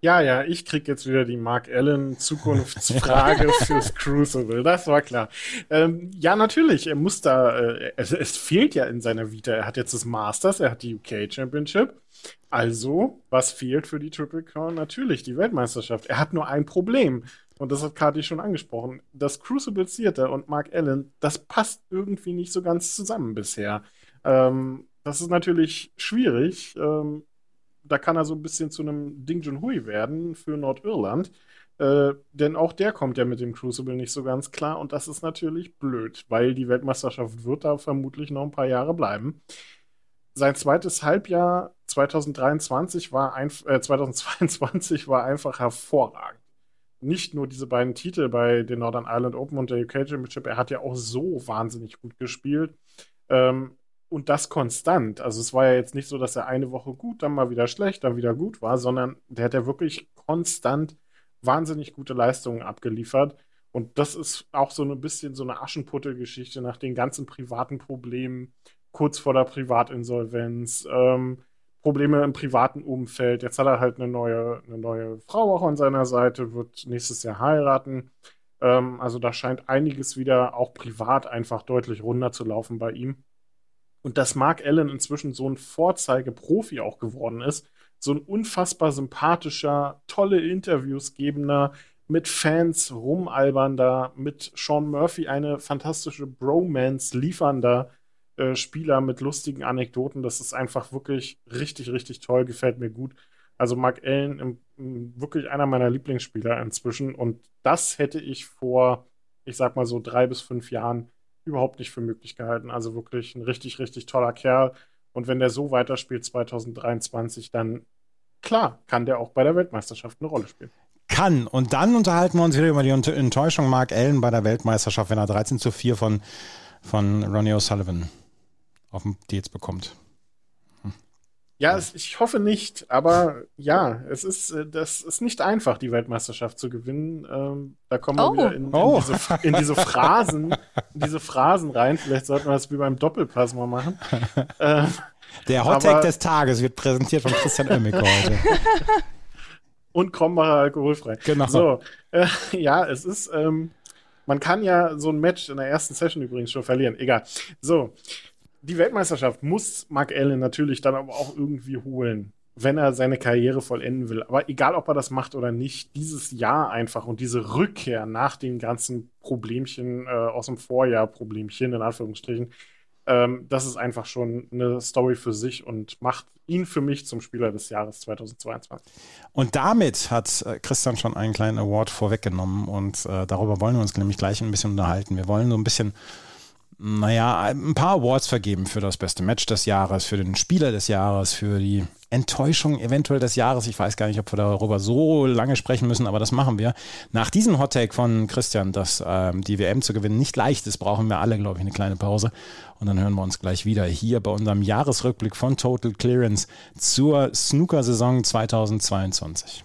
Ja, ja, ich krieg jetzt wieder die Mark Allen Zukunftsfrage [LAUGHS] fürs Crucible. Das war klar. Ähm, ja, natürlich. Er muss da. Äh, es, es, fehlt ja in seiner Vita. Er hat jetzt das Masters, er hat die UK Championship. Also, was fehlt für die Triple Crown? Natürlich die Weltmeisterschaft. Er hat nur ein Problem. Und das hat Kati schon angesprochen. Das Crucible Theater und Mark Allen, das passt irgendwie nicht so ganz zusammen bisher. Ähm, das ist natürlich schwierig. Ähm, da kann er so ein bisschen zu einem Ding Junhui werden für Nordirland. Äh, denn auch der kommt ja mit dem Crucible nicht so ganz klar und das ist natürlich blöd, weil die Weltmeisterschaft wird da vermutlich noch ein paar Jahre bleiben. Sein zweites Halbjahr 2023 war ein, äh, 2022 war einfach hervorragend. Nicht nur diese beiden Titel bei den Northern Ireland Open und der UK Championship, er hat ja auch so wahnsinnig gut gespielt. Ähm, und das konstant. Also es war ja jetzt nicht so, dass er eine Woche gut, dann mal wieder schlecht, dann wieder gut war, sondern der hat ja wirklich konstant wahnsinnig gute Leistungen abgeliefert. Und das ist auch so ein bisschen so eine Aschenputtel-Geschichte nach den ganzen privaten Problemen, kurz vor der Privatinsolvenz, ähm, Probleme im privaten Umfeld. Jetzt hat er halt eine neue, eine neue Frau auch an seiner Seite, wird nächstes Jahr heiraten. Ähm, also da scheint einiges wieder auch privat einfach deutlich runter zu laufen bei ihm. Und dass Mark Allen inzwischen so ein Vorzeigeprofi auch geworden ist, so ein unfassbar sympathischer, tolle Interviews gebender, mit Fans rumalbernder, mit Sean Murphy eine fantastische Bromance liefernder äh, Spieler mit lustigen Anekdoten. Das ist einfach wirklich richtig, richtig toll, gefällt mir gut. Also Mark Allen im, im, wirklich einer meiner Lieblingsspieler inzwischen. Und das hätte ich vor, ich sag mal so drei bis fünf Jahren überhaupt nicht für möglich gehalten. Also wirklich ein richtig, richtig toller Kerl. Und wenn der so weiterspielt 2023, dann klar, kann der auch bei der Weltmeisterschaft eine Rolle spielen. Kann. Und dann unterhalten wir uns wieder über die Enttäuschung Mark Allen bei der Weltmeisterschaft, wenn er 13 zu 4 von, von Ronnie O'Sullivan auf dem Dates bekommt. Ja, es, ich hoffe nicht, aber ja, es ist, äh, das ist nicht einfach, die Weltmeisterschaft zu gewinnen. Ähm, da kommen wir oh. wieder in, in, oh. diese, in, diese, Phrasen, in diese Phrasen rein. Vielleicht sollten wir das wie beim Doppelpass mal machen. Ähm, Der Hottag des Tages wird präsentiert von Christian Oemmeke heute. [LAUGHS] Und Krombacher alkoholfrei. Genau. So, äh, ja, es ist, ähm, man kann ja so ein Match in der ersten Session übrigens schon verlieren. Egal. So, die Weltmeisterschaft muss Mark Allen natürlich dann aber auch irgendwie holen, wenn er seine Karriere vollenden will. Aber egal, ob er das macht oder nicht, dieses Jahr einfach und diese Rückkehr nach den ganzen Problemchen äh, aus dem Vorjahr, Problemchen in Anführungsstrichen, ähm, das ist einfach schon eine Story für sich und macht ihn für mich zum Spieler des Jahres 2022. Und damit hat äh, Christian schon einen kleinen Award vorweggenommen und äh, darüber wollen wir uns nämlich gleich ein bisschen unterhalten. Wir wollen so ein bisschen naja, ein paar Awards vergeben für das beste Match des Jahres, für den Spieler des Jahres, für die Enttäuschung eventuell des Jahres. Ich weiß gar nicht, ob wir darüber so lange sprechen müssen, aber das machen wir. Nach diesem Hot Take von Christian, dass ähm, die WM zu gewinnen nicht leicht ist, brauchen wir alle, glaube ich, eine kleine Pause. Und dann hören wir uns gleich wieder hier bei unserem Jahresrückblick von Total Clearance zur Snooker-Saison 2022.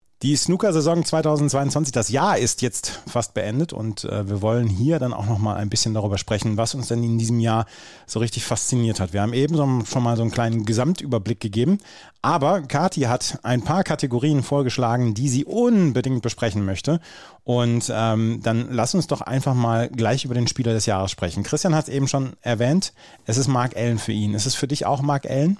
Die Snooker-Saison 2022, das Jahr ist jetzt fast beendet und äh, wir wollen hier dann auch noch mal ein bisschen darüber sprechen, was uns denn in diesem Jahr so richtig fasziniert hat. Wir haben eben so, schon mal so einen kleinen Gesamtüberblick gegeben, aber Kati hat ein paar Kategorien vorgeschlagen, die sie unbedingt besprechen möchte und ähm, dann lass uns doch einfach mal gleich über den Spieler des Jahres sprechen. Christian hat es eben schon erwähnt, es ist Mark Allen für ihn. Ist es für dich auch Mark Allen?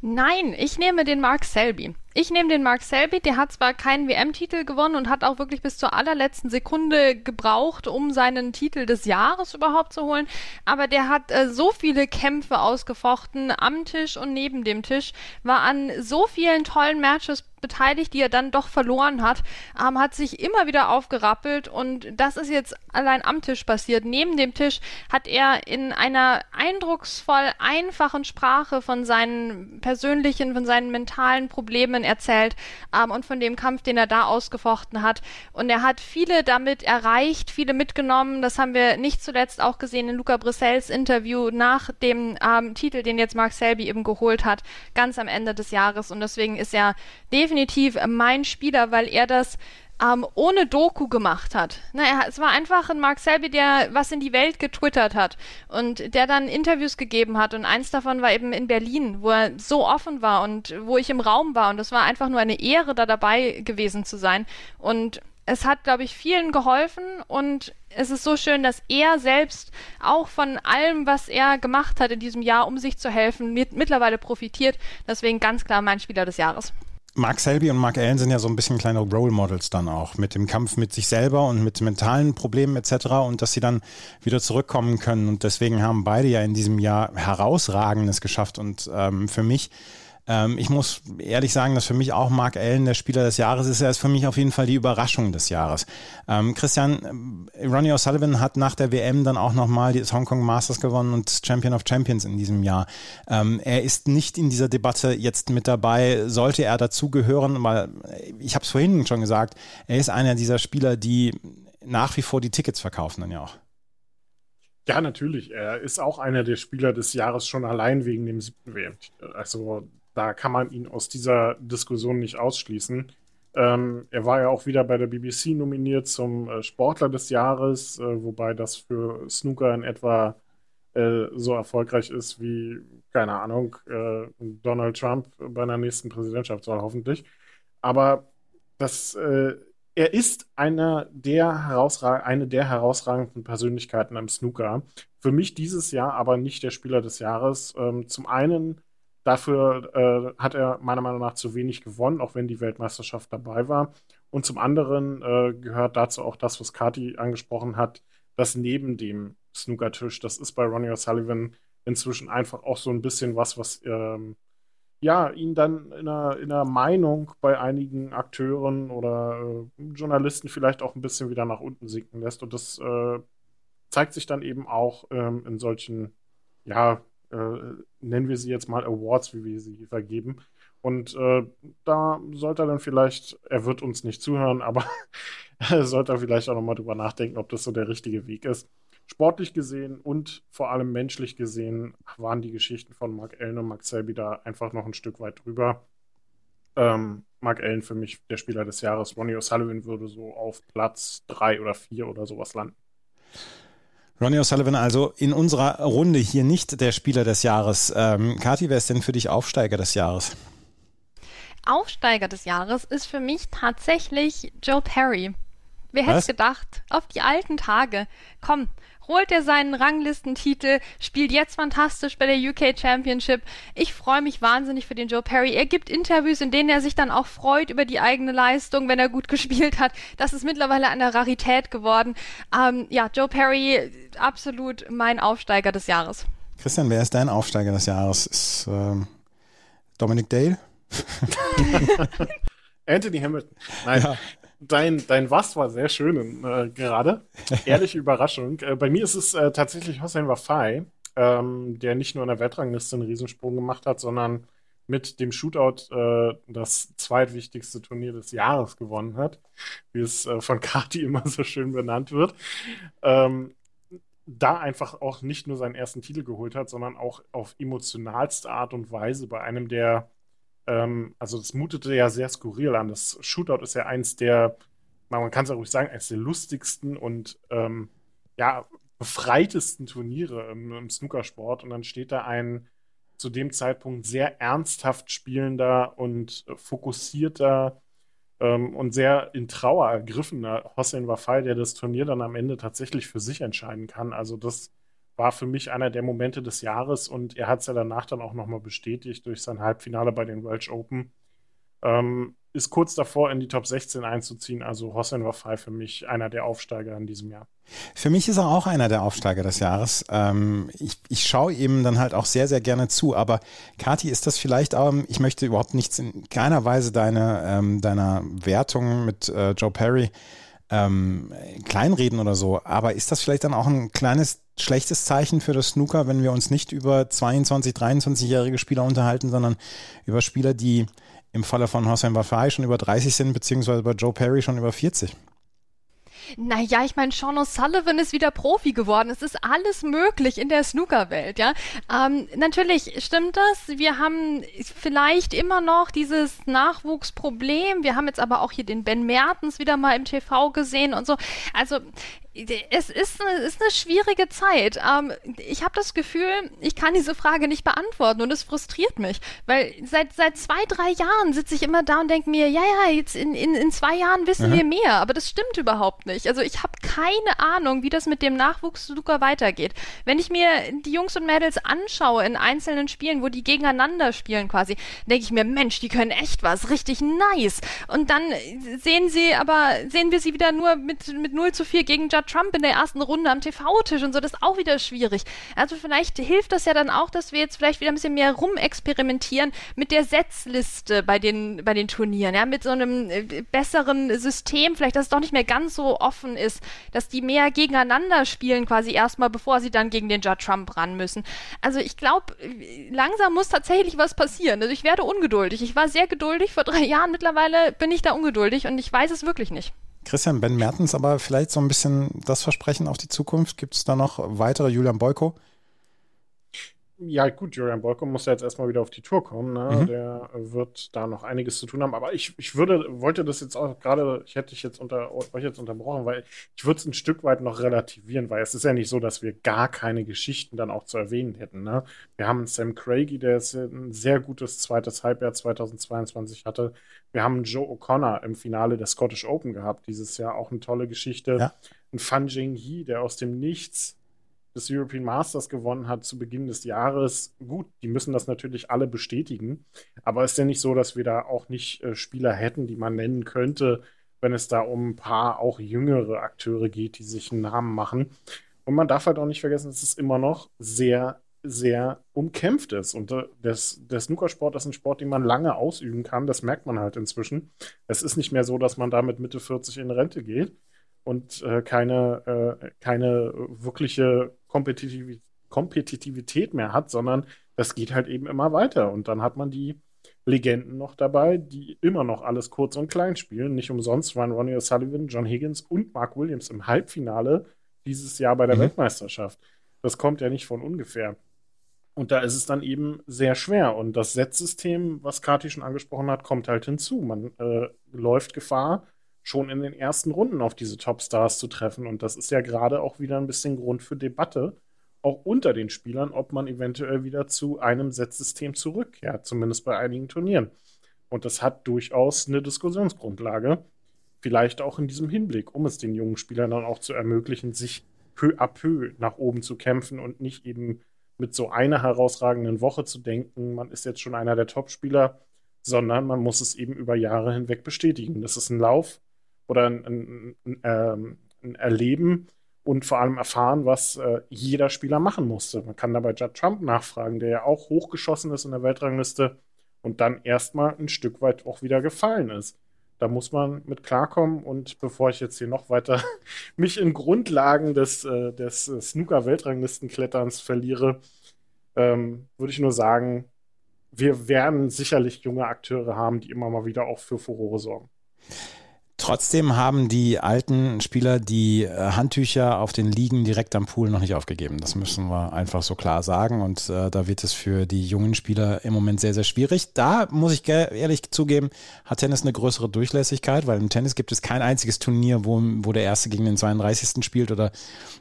Nein, ich nehme den Mark Selby. Ich nehme den Mark Selby, der hat zwar keinen WM-Titel gewonnen und hat auch wirklich bis zur allerletzten Sekunde gebraucht, um seinen Titel des Jahres überhaupt zu holen, aber der hat äh, so viele Kämpfe ausgefochten am Tisch und neben dem Tisch, war an so vielen tollen Matches beteiligt, die er dann doch verloren hat, ähm, hat sich immer wieder aufgerappelt und das ist jetzt allein am Tisch passiert. Neben dem Tisch hat er in einer eindrucksvoll einfachen Sprache von seinen persönlichen, von seinen mentalen Problemen erzählt ähm, und von dem Kampf, den er da ausgefochten hat. Und er hat viele damit erreicht, viele mitgenommen. Das haben wir nicht zuletzt auch gesehen in Luca Brissels Interview nach dem ähm, Titel, den jetzt Mark Selby eben geholt hat, ganz am Ende des Jahres. Und deswegen ist er definitiv definitiv mein Spieler, weil er das ähm, ohne Doku gemacht hat. Naja, es war einfach ein Mark Selby, der was in die Welt getwittert hat und der dann Interviews gegeben hat und eins davon war eben in Berlin, wo er so offen war und wo ich im Raum war und das war einfach nur eine Ehre, da dabei gewesen zu sein und es hat, glaube ich, vielen geholfen und es ist so schön, dass er selbst auch von allem, was er gemacht hat in diesem Jahr, um sich zu helfen, mit, mittlerweile profitiert. Deswegen ganz klar mein Spieler des Jahres. Mark Selby und Mark Allen sind ja so ein bisschen kleine Role Models dann auch mit dem Kampf mit sich selber und mit mentalen Problemen etc. und dass sie dann wieder zurückkommen können und deswegen haben beide ja in diesem Jahr herausragendes geschafft und ähm, für mich ähm, ich muss ehrlich sagen, dass für mich auch Mark Allen der Spieler des Jahres ist. Er ist für mich auf jeden Fall die Überraschung des Jahres. Ähm, Christian, äh, Ronnie O'Sullivan hat nach der WM dann auch nochmal das Hong Kong Masters gewonnen und Champion of Champions in diesem Jahr. Ähm, er ist nicht in dieser Debatte jetzt mit dabei. Sollte er dazugehören, weil ich habe es vorhin schon gesagt, er ist einer dieser Spieler, die nach wie vor die Tickets verkaufen dann ja auch. Ja, natürlich. Er ist auch einer der Spieler des Jahres schon allein wegen dem siebten WM. Also da kann man ihn aus dieser Diskussion nicht ausschließen. Ähm, er war ja auch wieder bei der BBC nominiert zum äh, Sportler des Jahres, äh, wobei das für Snooker in etwa äh, so erfolgreich ist wie, keine Ahnung, äh, Donald Trump bei einer nächsten Präsidentschaftswahl hoffentlich. Aber das, äh, er ist einer der eine der herausragenden Persönlichkeiten am Snooker. Für mich dieses Jahr aber nicht der Spieler des Jahres. Ähm, zum einen Dafür äh, hat er meiner Meinung nach zu wenig gewonnen, auch wenn die Weltmeisterschaft dabei war. Und zum anderen äh, gehört dazu auch das, was Kati angesprochen hat, dass neben dem Snookertisch, das ist bei Ronnie O'Sullivan inzwischen einfach auch so ein bisschen was, was ähm, ja, ihn dann in einer, in einer Meinung bei einigen Akteuren oder äh, Journalisten vielleicht auch ein bisschen wieder nach unten sinken lässt. Und das äh, zeigt sich dann eben auch ähm, in solchen, ja, nennen wir sie jetzt mal Awards, wie wir sie vergeben. Und äh, da sollte er dann vielleicht, er wird uns nicht zuhören, aber [LAUGHS] sollte er vielleicht auch nochmal drüber nachdenken, ob das so der richtige Weg ist. Sportlich gesehen und vor allem menschlich gesehen waren die Geschichten von Mark Allen und Mark Selby da einfach noch ein Stück weit drüber. Ähm, Mark Allen für mich der Spieler des Jahres. Ronnie O'Sullivan würde so auf Platz drei oder vier oder sowas landen. Ronnie O'Sullivan also in unserer Runde hier nicht der Spieler des Jahres. Ähm, Kathi, wer ist denn für dich Aufsteiger des Jahres? Aufsteiger des Jahres ist für mich tatsächlich Joe Perry. Wer hätte gedacht? Auf die alten Tage. Komm, holt er seinen Ranglistentitel, spielt jetzt fantastisch bei der UK Championship. Ich freue mich wahnsinnig für den Joe Perry. Er gibt Interviews, in denen er sich dann auch freut über die eigene Leistung, wenn er gut [LAUGHS] gespielt hat. Das ist mittlerweile eine Rarität geworden. Ähm, ja, Joe Perry, absolut mein Aufsteiger des Jahres. Christian, wer ist dein Aufsteiger des Jahres? Ist ähm, Dominic Dale? [LAUGHS] [LAUGHS] Anthony Hamilton. Nein, ja dein, dein Was war sehr schön äh, gerade. [LAUGHS] Ehrliche Überraschung. Äh, bei mir ist es äh, tatsächlich Hossein Wafai, ähm, der nicht nur in der Weltrangliste einen Riesensprung gemacht hat, sondern mit dem Shootout äh, das zweitwichtigste Turnier des Jahres gewonnen hat, wie es äh, von [LAUGHS] Kati immer so schön benannt wird. Ähm, da einfach auch nicht nur seinen ersten Titel geholt hat, sondern auch auf emotionalste Art und Weise bei einem der ähm, also das mutete ja sehr skurril an. Das Shootout ist ja eins der, man kann es ja ruhig sagen, eines der lustigsten und ähm, ja, befreitesten Turniere im, im Snookersport. Und dann steht da ein zu dem Zeitpunkt sehr ernsthaft spielender und fokussierter ähm, und sehr in Trauer ergriffener Hossein Wafai, der das Turnier dann am Ende tatsächlich für sich entscheiden kann. Also das war für mich einer der Momente des Jahres und er hat es ja danach dann auch nochmal bestätigt durch sein Halbfinale bei den Welsh Open. Ähm, ist kurz davor, in die Top 16 einzuziehen. Also Hossein Wafai für mich einer der Aufsteiger in diesem Jahr. Für mich ist er auch einer der Aufsteiger des Jahres. Ähm, ich, ich schaue ihm dann halt auch sehr, sehr gerne zu. Aber Kati, ist das vielleicht auch, ich möchte überhaupt nichts in keiner Weise deine, ähm, deiner Wertung mit äh, Joe Perry ähm, kleinreden oder so. Aber ist das vielleicht dann auch ein kleines schlechtes Zeichen für das Snooker, wenn wir uns nicht über 22, 23-jährige Spieler unterhalten, sondern über Spieler, die im Falle von Hossein Wafai schon über 30 sind, beziehungsweise bei Joe Perry schon über 40. Naja, ich meine, Sean O'Sullivan ist wieder Profi geworden. Es ist alles möglich in der Snookerwelt, ja. Ähm, natürlich stimmt das. Wir haben vielleicht immer noch dieses Nachwuchsproblem. Wir haben jetzt aber auch hier den Ben Mertens wieder mal im TV gesehen und so. Also es ist eine, ist eine schwierige Zeit. Ähm, ich habe das Gefühl, ich kann diese Frage nicht beantworten und es frustriert mich, weil seit, seit zwei, drei Jahren sitze ich immer da und denke mir, ja, ja, jetzt in, in, in zwei Jahren wissen mhm. wir mehr, aber das stimmt überhaupt nicht. Also ich habe keine Ahnung, wie das mit dem Nachwuchs Luca weitergeht. Wenn ich mir die Jungs und Mädels anschaue in einzelnen Spielen, wo die gegeneinander spielen quasi, denke ich mir, Mensch, die können echt was, richtig nice. Und dann sehen sie aber, sehen wir sie wieder nur mit, mit 0 zu 4 gegen Judd Trump in der ersten Runde am TV-Tisch und so, das ist auch wieder schwierig. Also vielleicht hilft das ja dann auch, dass wir jetzt vielleicht wieder ein bisschen mehr rumexperimentieren mit der Setzliste bei den, bei den Turnieren, ja, mit so einem äh, besseren System, vielleicht, dass es doch nicht mehr ganz so offen ist, dass die mehr gegeneinander spielen quasi erstmal, bevor sie dann gegen den Judd Trump ran müssen. Also ich glaube, langsam muss tatsächlich was passieren. Also ich werde ungeduldig. Ich war sehr geduldig vor drei Jahren, mittlerweile bin ich da ungeduldig und ich weiß es wirklich nicht. Christian Ben Mertens, aber vielleicht so ein bisschen das Versprechen auf die Zukunft. Gibt es da noch weitere Julian Boyko? Ja, gut, Julian Boyko muss ja jetzt erstmal wieder auf die Tour kommen. Ne? Mhm. Der wird da noch einiges zu tun haben. Aber ich, ich würde, wollte das jetzt auch gerade, ich hätte dich jetzt unter, euch jetzt unterbrochen, weil ich würde es ein Stück weit noch relativieren, weil es ist ja nicht so, dass wir gar keine Geschichten dann auch zu erwähnen hätten. Ne? Wir haben Sam Craigie, der ein sehr gutes zweites Halbjahr 2022 hatte. Wir haben Joe O'Connor im Finale der Scottish Open gehabt, dieses Jahr auch eine tolle Geschichte. Ja. Ein Fan Jing Yi, der aus dem Nichts des European Masters gewonnen hat zu Beginn des Jahres. Gut, die müssen das natürlich alle bestätigen, aber ist ja nicht so, dass wir da auch nicht äh, Spieler hätten, die man nennen könnte, wenn es da um ein paar auch jüngere Akteure geht, die sich einen Namen machen. Und man darf halt auch nicht vergessen, dass es immer noch sehr, sehr umkämpft ist. Und äh, das, der Snookersport ist ein Sport, den man lange ausüben kann. Das merkt man halt inzwischen. Es ist nicht mehr so, dass man da mit Mitte 40 in Rente geht und äh, keine, äh, keine wirkliche Kompetitiv Kompetitivität mehr hat, sondern das geht halt eben immer weiter. Und dann hat man die Legenden noch dabei, die immer noch alles kurz und klein spielen. Nicht umsonst waren Ronnie O'Sullivan, John Higgins und Mark Williams im Halbfinale dieses Jahr bei der mhm. Weltmeisterschaft. Das kommt ja nicht von ungefähr. Und da ist es dann eben sehr schwer. Und das Setzsystem, was Kati schon angesprochen hat, kommt halt hinzu. Man äh, läuft Gefahr, schon in den ersten Runden auf diese Topstars zu treffen. Und das ist ja gerade auch wieder ein bisschen Grund für Debatte, auch unter den Spielern, ob man eventuell wieder zu einem Setzsystem zurückkehrt, zumindest bei einigen Turnieren. Und das hat durchaus eine Diskussionsgrundlage. vielleicht auch in diesem Hinblick, um es den jungen Spielern dann auch zu ermöglichen, sich peu à peu nach oben zu kämpfen und nicht eben mit so einer herausragenden Woche zu denken, man ist jetzt schon einer der Top-Spieler, sondern man muss es eben über Jahre hinweg bestätigen. Das ist ein Lauf oder ein, ein, ein, ähm, ein Erleben und vor allem erfahren, was äh, jeder Spieler machen musste. Man kann dabei Judd Trump nachfragen, der ja auch hochgeschossen ist in der Weltrangliste und dann erstmal ein Stück weit auch wieder gefallen ist. Da muss man mit klarkommen. Und bevor ich jetzt hier noch weiter [LAUGHS] mich in Grundlagen des, äh, des Snooker-Weltranglistenkletterns verliere, ähm, würde ich nur sagen, wir werden sicherlich junge Akteure haben, die immer mal wieder auch für Furore sorgen. Trotzdem haben die alten Spieler die äh, Handtücher auf den Liegen direkt am Pool noch nicht aufgegeben. Das müssen wir einfach so klar sagen. Und äh, da wird es für die jungen Spieler im Moment sehr, sehr schwierig. Da muss ich ehrlich zugeben, hat Tennis eine größere Durchlässigkeit, weil im Tennis gibt es kein einziges Turnier, wo, wo der Erste gegen den 32. spielt oder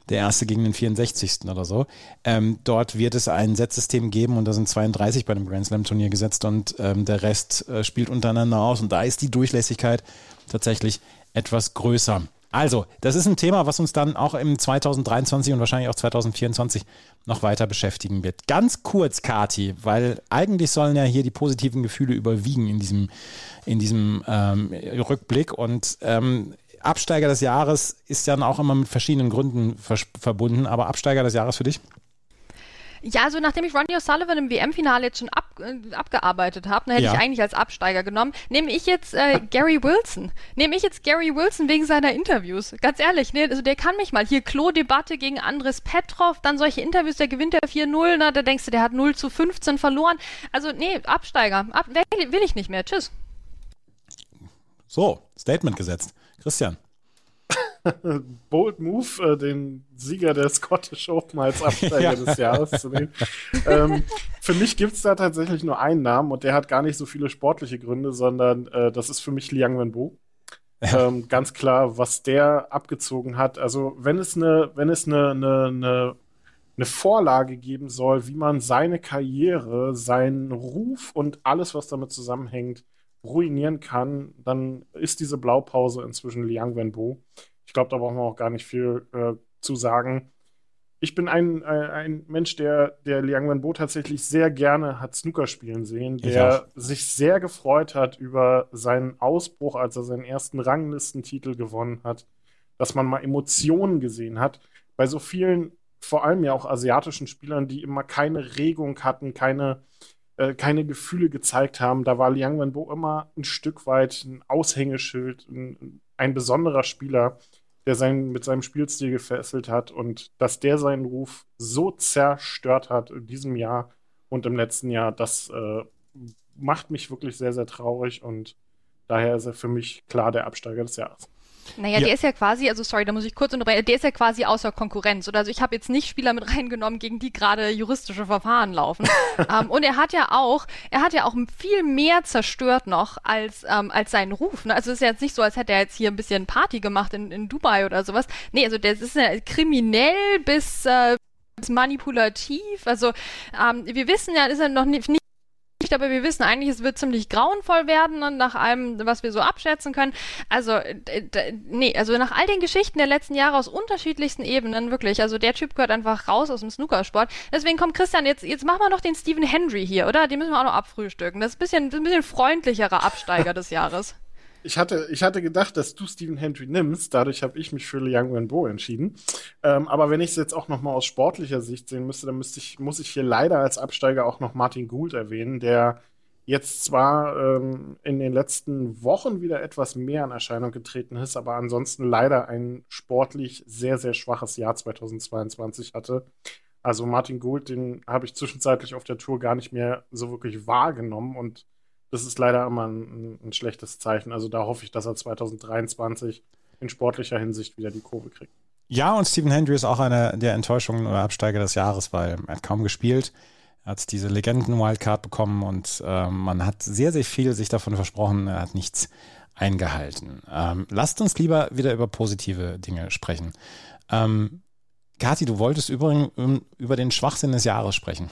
der Erste gegen den 64. oder so. Ähm, dort wird es ein Setzsystem geben und da sind 32 bei einem Grand Slam Turnier gesetzt und ähm, der Rest äh, spielt untereinander aus. Und da ist die Durchlässigkeit tatsächlich etwas größer. Also, das ist ein Thema, was uns dann auch im 2023 und wahrscheinlich auch 2024 noch weiter beschäftigen wird. Ganz kurz, Kati, weil eigentlich sollen ja hier die positiven Gefühle überwiegen in diesem, in diesem ähm, Rückblick. Und ähm, Absteiger des Jahres ist dann auch immer mit verschiedenen Gründen verbunden. Aber Absteiger des Jahres für dich? Ja, also nachdem ich Ronnie O'Sullivan im WM-Finale jetzt schon ab, äh, abgearbeitet habe, hätte ja. ich eigentlich als Absteiger genommen, nehme ich jetzt äh, Gary Wilson. Nehme ich jetzt Gary Wilson wegen seiner Interviews. Ganz ehrlich, ne, also der kann mich mal. Hier Klo-Debatte gegen Andres Petrov, dann solche Interviews, der gewinnt der 4-0, da denkst du, der hat 0 zu 15 verloren. Also nee, Absteiger. Ab, will ich nicht mehr. Tschüss. So, Statement gesetzt. Christian. [LAUGHS] Bold Move, äh, den Sieger der Scottish Open als Absteiger [LAUGHS] ja. des Jahres zu nehmen. ähm, für mich gibt es da tatsächlich nur einen Namen und der hat gar nicht so viele sportliche Gründe, sondern äh, das ist für mich Liang Wenbo. Ja. Ähm, ganz klar, was der abgezogen hat. Also wenn es eine, wenn es eine, eine, eine, eine Vorlage geben soll, wie man seine Karriere, seinen Ruf und alles, was damit zusammenhängt, ruinieren kann, dann ist diese Blaupause inzwischen Liang Wenbo. Ich glaube, da brauchen wir auch gar nicht viel äh, zu sagen. Ich bin ein, ein, ein Mensch, der, der Liang Wenbo tatsächlich sehr gerne hat Snooker spielen sehen, der sich sehr gefreut hat über seinen Ausbruch, als er seinen ersten Ranglistentitel gewonnen hat, dass man mal Emotionen gesehen hat. Bei so vielen, vor allem ja auch asiatischen Spielern, die immer keine Regung hatten, keine, äh, keine Gefühle gezeigt haben, da war Liang Wenbo immer ein Stück weit ein Aushängeschild, ein, ein besonderer Spieler der sein, mit seinem Spielstil gefesselt hat und dass der seinen Ruf so zerstört hat in diesem Jahr und im letzten Jahr, das äh, macht mich wirklich sehr, sehr traurig und daher ist er für mich klar der Absteiger des Jahres. Naja, ja. der ist ja quasi, also sorry, da muss ich kurz unterbrechen, der ist ja quasi außer Konkurrenz. Oder also ich habe jetzt nicht Spieler mit [LAUGHS] reingenommen, gegen die gerade juristische Verfahren laufen. um, [LAUGHS] ähm, und er hat ja auch, er hat ja auch viel mehr zerstört noch als, ähm, als seinen Ruf. Ne? Also es ist ja jetzt nicht so, als hätte er jetzt hier ein bisschen Party gemacht in, in Dubai oder sowas. Nee, also der ist ja kriminell bis, äh, manipulativ. Also ähm, wir wissen ja, ist er noch nicht, nicht nicht, aber wir wissen eigentlich, es wird ziemlich grauenvoll werden und nach allem, was wir so abschätzen können. Also, nee, also nach all den Geschichten der letzten Jahre aus unterschiedlichsten Ebenen, wirklich, also der Typ gehört einfach raus aus dem Snookersport. Deswegen kommt Christian, jetzt, jetzt machen wir noch den Stephen Hendry hier, oder? Den müssen wir auch noch abfrühstücken. Das ist ein bisschen, ein bisschen freundlicherer Absteiger des Jahres. Ich hatte, ich hatte gedacht, dass du Stephen Hendry nimmst. Dadurch habe ich mich für Liang Wenbo entschieden. Ähm, aber wenn ich es jetzt auch noch mal aus sportlicher Sicht sehen müsste, dann müsste ich, muss ich hier leider als Absteiger auch noch Martin Gould erwähnen, der jetzt zwar ähm, in den letzten Wochen wieder etwas mehr in Erscheinung getreten ist, aber ansonsten leider ein sportlich sehr, sehr schwaches Jahr 2022 hatte. Also Martin Gould, den habe ich zwischenzeitlich auf der Tour gar nicht mehr so wirklich wahrgenommen und das ist leider immer ein, ein, schlechtes Zeichen. Also da hoffe ich, dass er 2023 in sportlicher Hinsicht wieder die Kurve kriegt. Ja, und Stephen Hendry ist auch einer der Enttäuschungen oder Absteiger des Jahres, weil er hat kaum gespielt. Er hat diese Legenden-Wildcard bekommen und äh, man hat sehr, sehr viel sich davon versprochen. Er hat nichts eingehalten. Ähm, lasst uns lieber wieder über positive Dinge sprechen. Ähm, Kathi, du wolltest übrigens über den Schwachsinn des Jahres sprechen.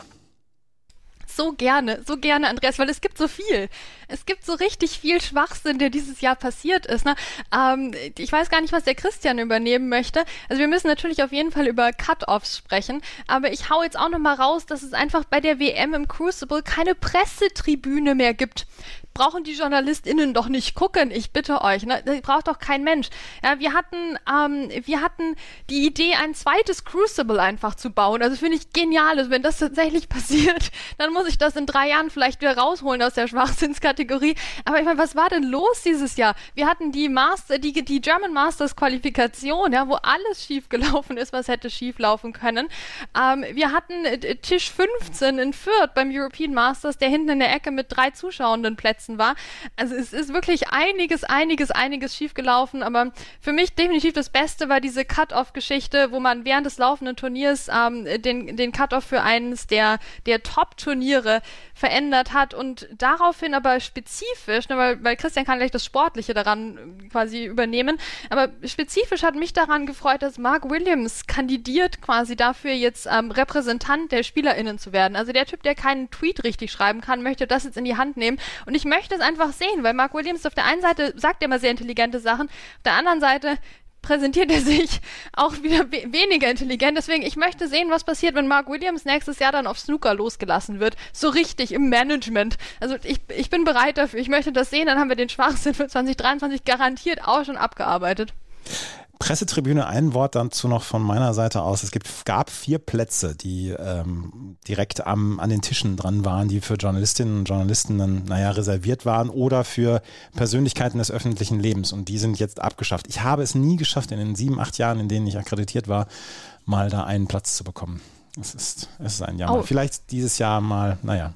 So gerne, so gerne, Andreas, weil es gibt so viel. Es gibt so richtig viel Schwachsinn, der dieses Jahr passiert ist. Ne? Ähm, ich weiß gar nicht, was der Christian übernehmen möchte. Also wir müssen natürlich auf jeden Fall über Cut-Offs sprechen, aber ich hau jetzt auch noch mal raus, dass es einfach bei der WM im Crucible keine Pressetribüne mehr gibt brauchen die JournalistInnen doch nicht gucken, ich bitte euch. Ne? Das braucht doch kein Mensch. Ja, wir hatten, ähm, wir hatten die Idee, ein zweites Crucible einfach zu bauen. Also finde ich genial. Also wenn das tatsächlich [LAUGHS] passiert, dann muss ich das in drei Jahren vielleicht wieder rausholen aus der Schwachsinnskategorie. Aber ich meine, was war denn los dieses Jahr? Wir hatten die Master, die, die German Masters Qualifikation, ja, wo alles schief gelaufen ist, was hätte schief laufen können. Ähm, wir hatten äh, Tisch 15 in Fürth beim European Masters, der hinten in der Ecke mit drei zuschauenden Plätzen Plätzen war. Also es ist wirklich einiges, einiges, einiges schiefgelaufen, aber für mich definitiv das Beste war diese Cut-Off-Geschichte, wo man während des laufenden Turniers ähm, den, den Cut-Off für eines der, der Top-Turniere verändert hat und daraufhin aber spezifisch, ne, weil, weil Christian kann gleich das Sportliche daran quasi übernehmen, aber spezifisch hat mich daran gefreut, dass Mark Williams kandidiert quasi dafür jetzt ähm, Repräsentant der SpielerInnen zu werden. Also der Typ, der keinen Tweet richtig schreiben kann, möchte das jetzt in die Hand nehmen und ich möchte möchte es einfach sehen, weil Mark Williams auf der einen Seite sagt er immer sehr intelligente Sachen, auf der anderen Seite präsentiert er [LAUGHS] sich auch wieder we weniger intelligent. Deswegen, ich möchte sehen, was passiert, wenn Mark Williams nächstes Jahr dann auf Snooker losgelassen wird. So richtig im Management. Also ich, ich bin bereit dafür. Ich möchte das sehen. Dann haben wir den Schwachsinn für 2023 garantiert auch schon abgearbeitet. Pressetribüne, ein Wort dazu noch von meiner Seite aus. Es gibt, gab vier Plätze, die ähm, direkt am, an den Tischen dran waren, die für Journalistinnen und Journalisten dann, naja, reserviert waren oder für Persönlichkeiten des öffentlichen Lebens. Und die sind jetzt abgeschafft. Ich habe es nie geschafft, in den sieben, acht Jahren, in denen ich akkreditiert war, mal da einen Platz zu bekommen. Es ist, es ist ein Jammer. Oh. Vielleicht dieses Jahr mal, naja,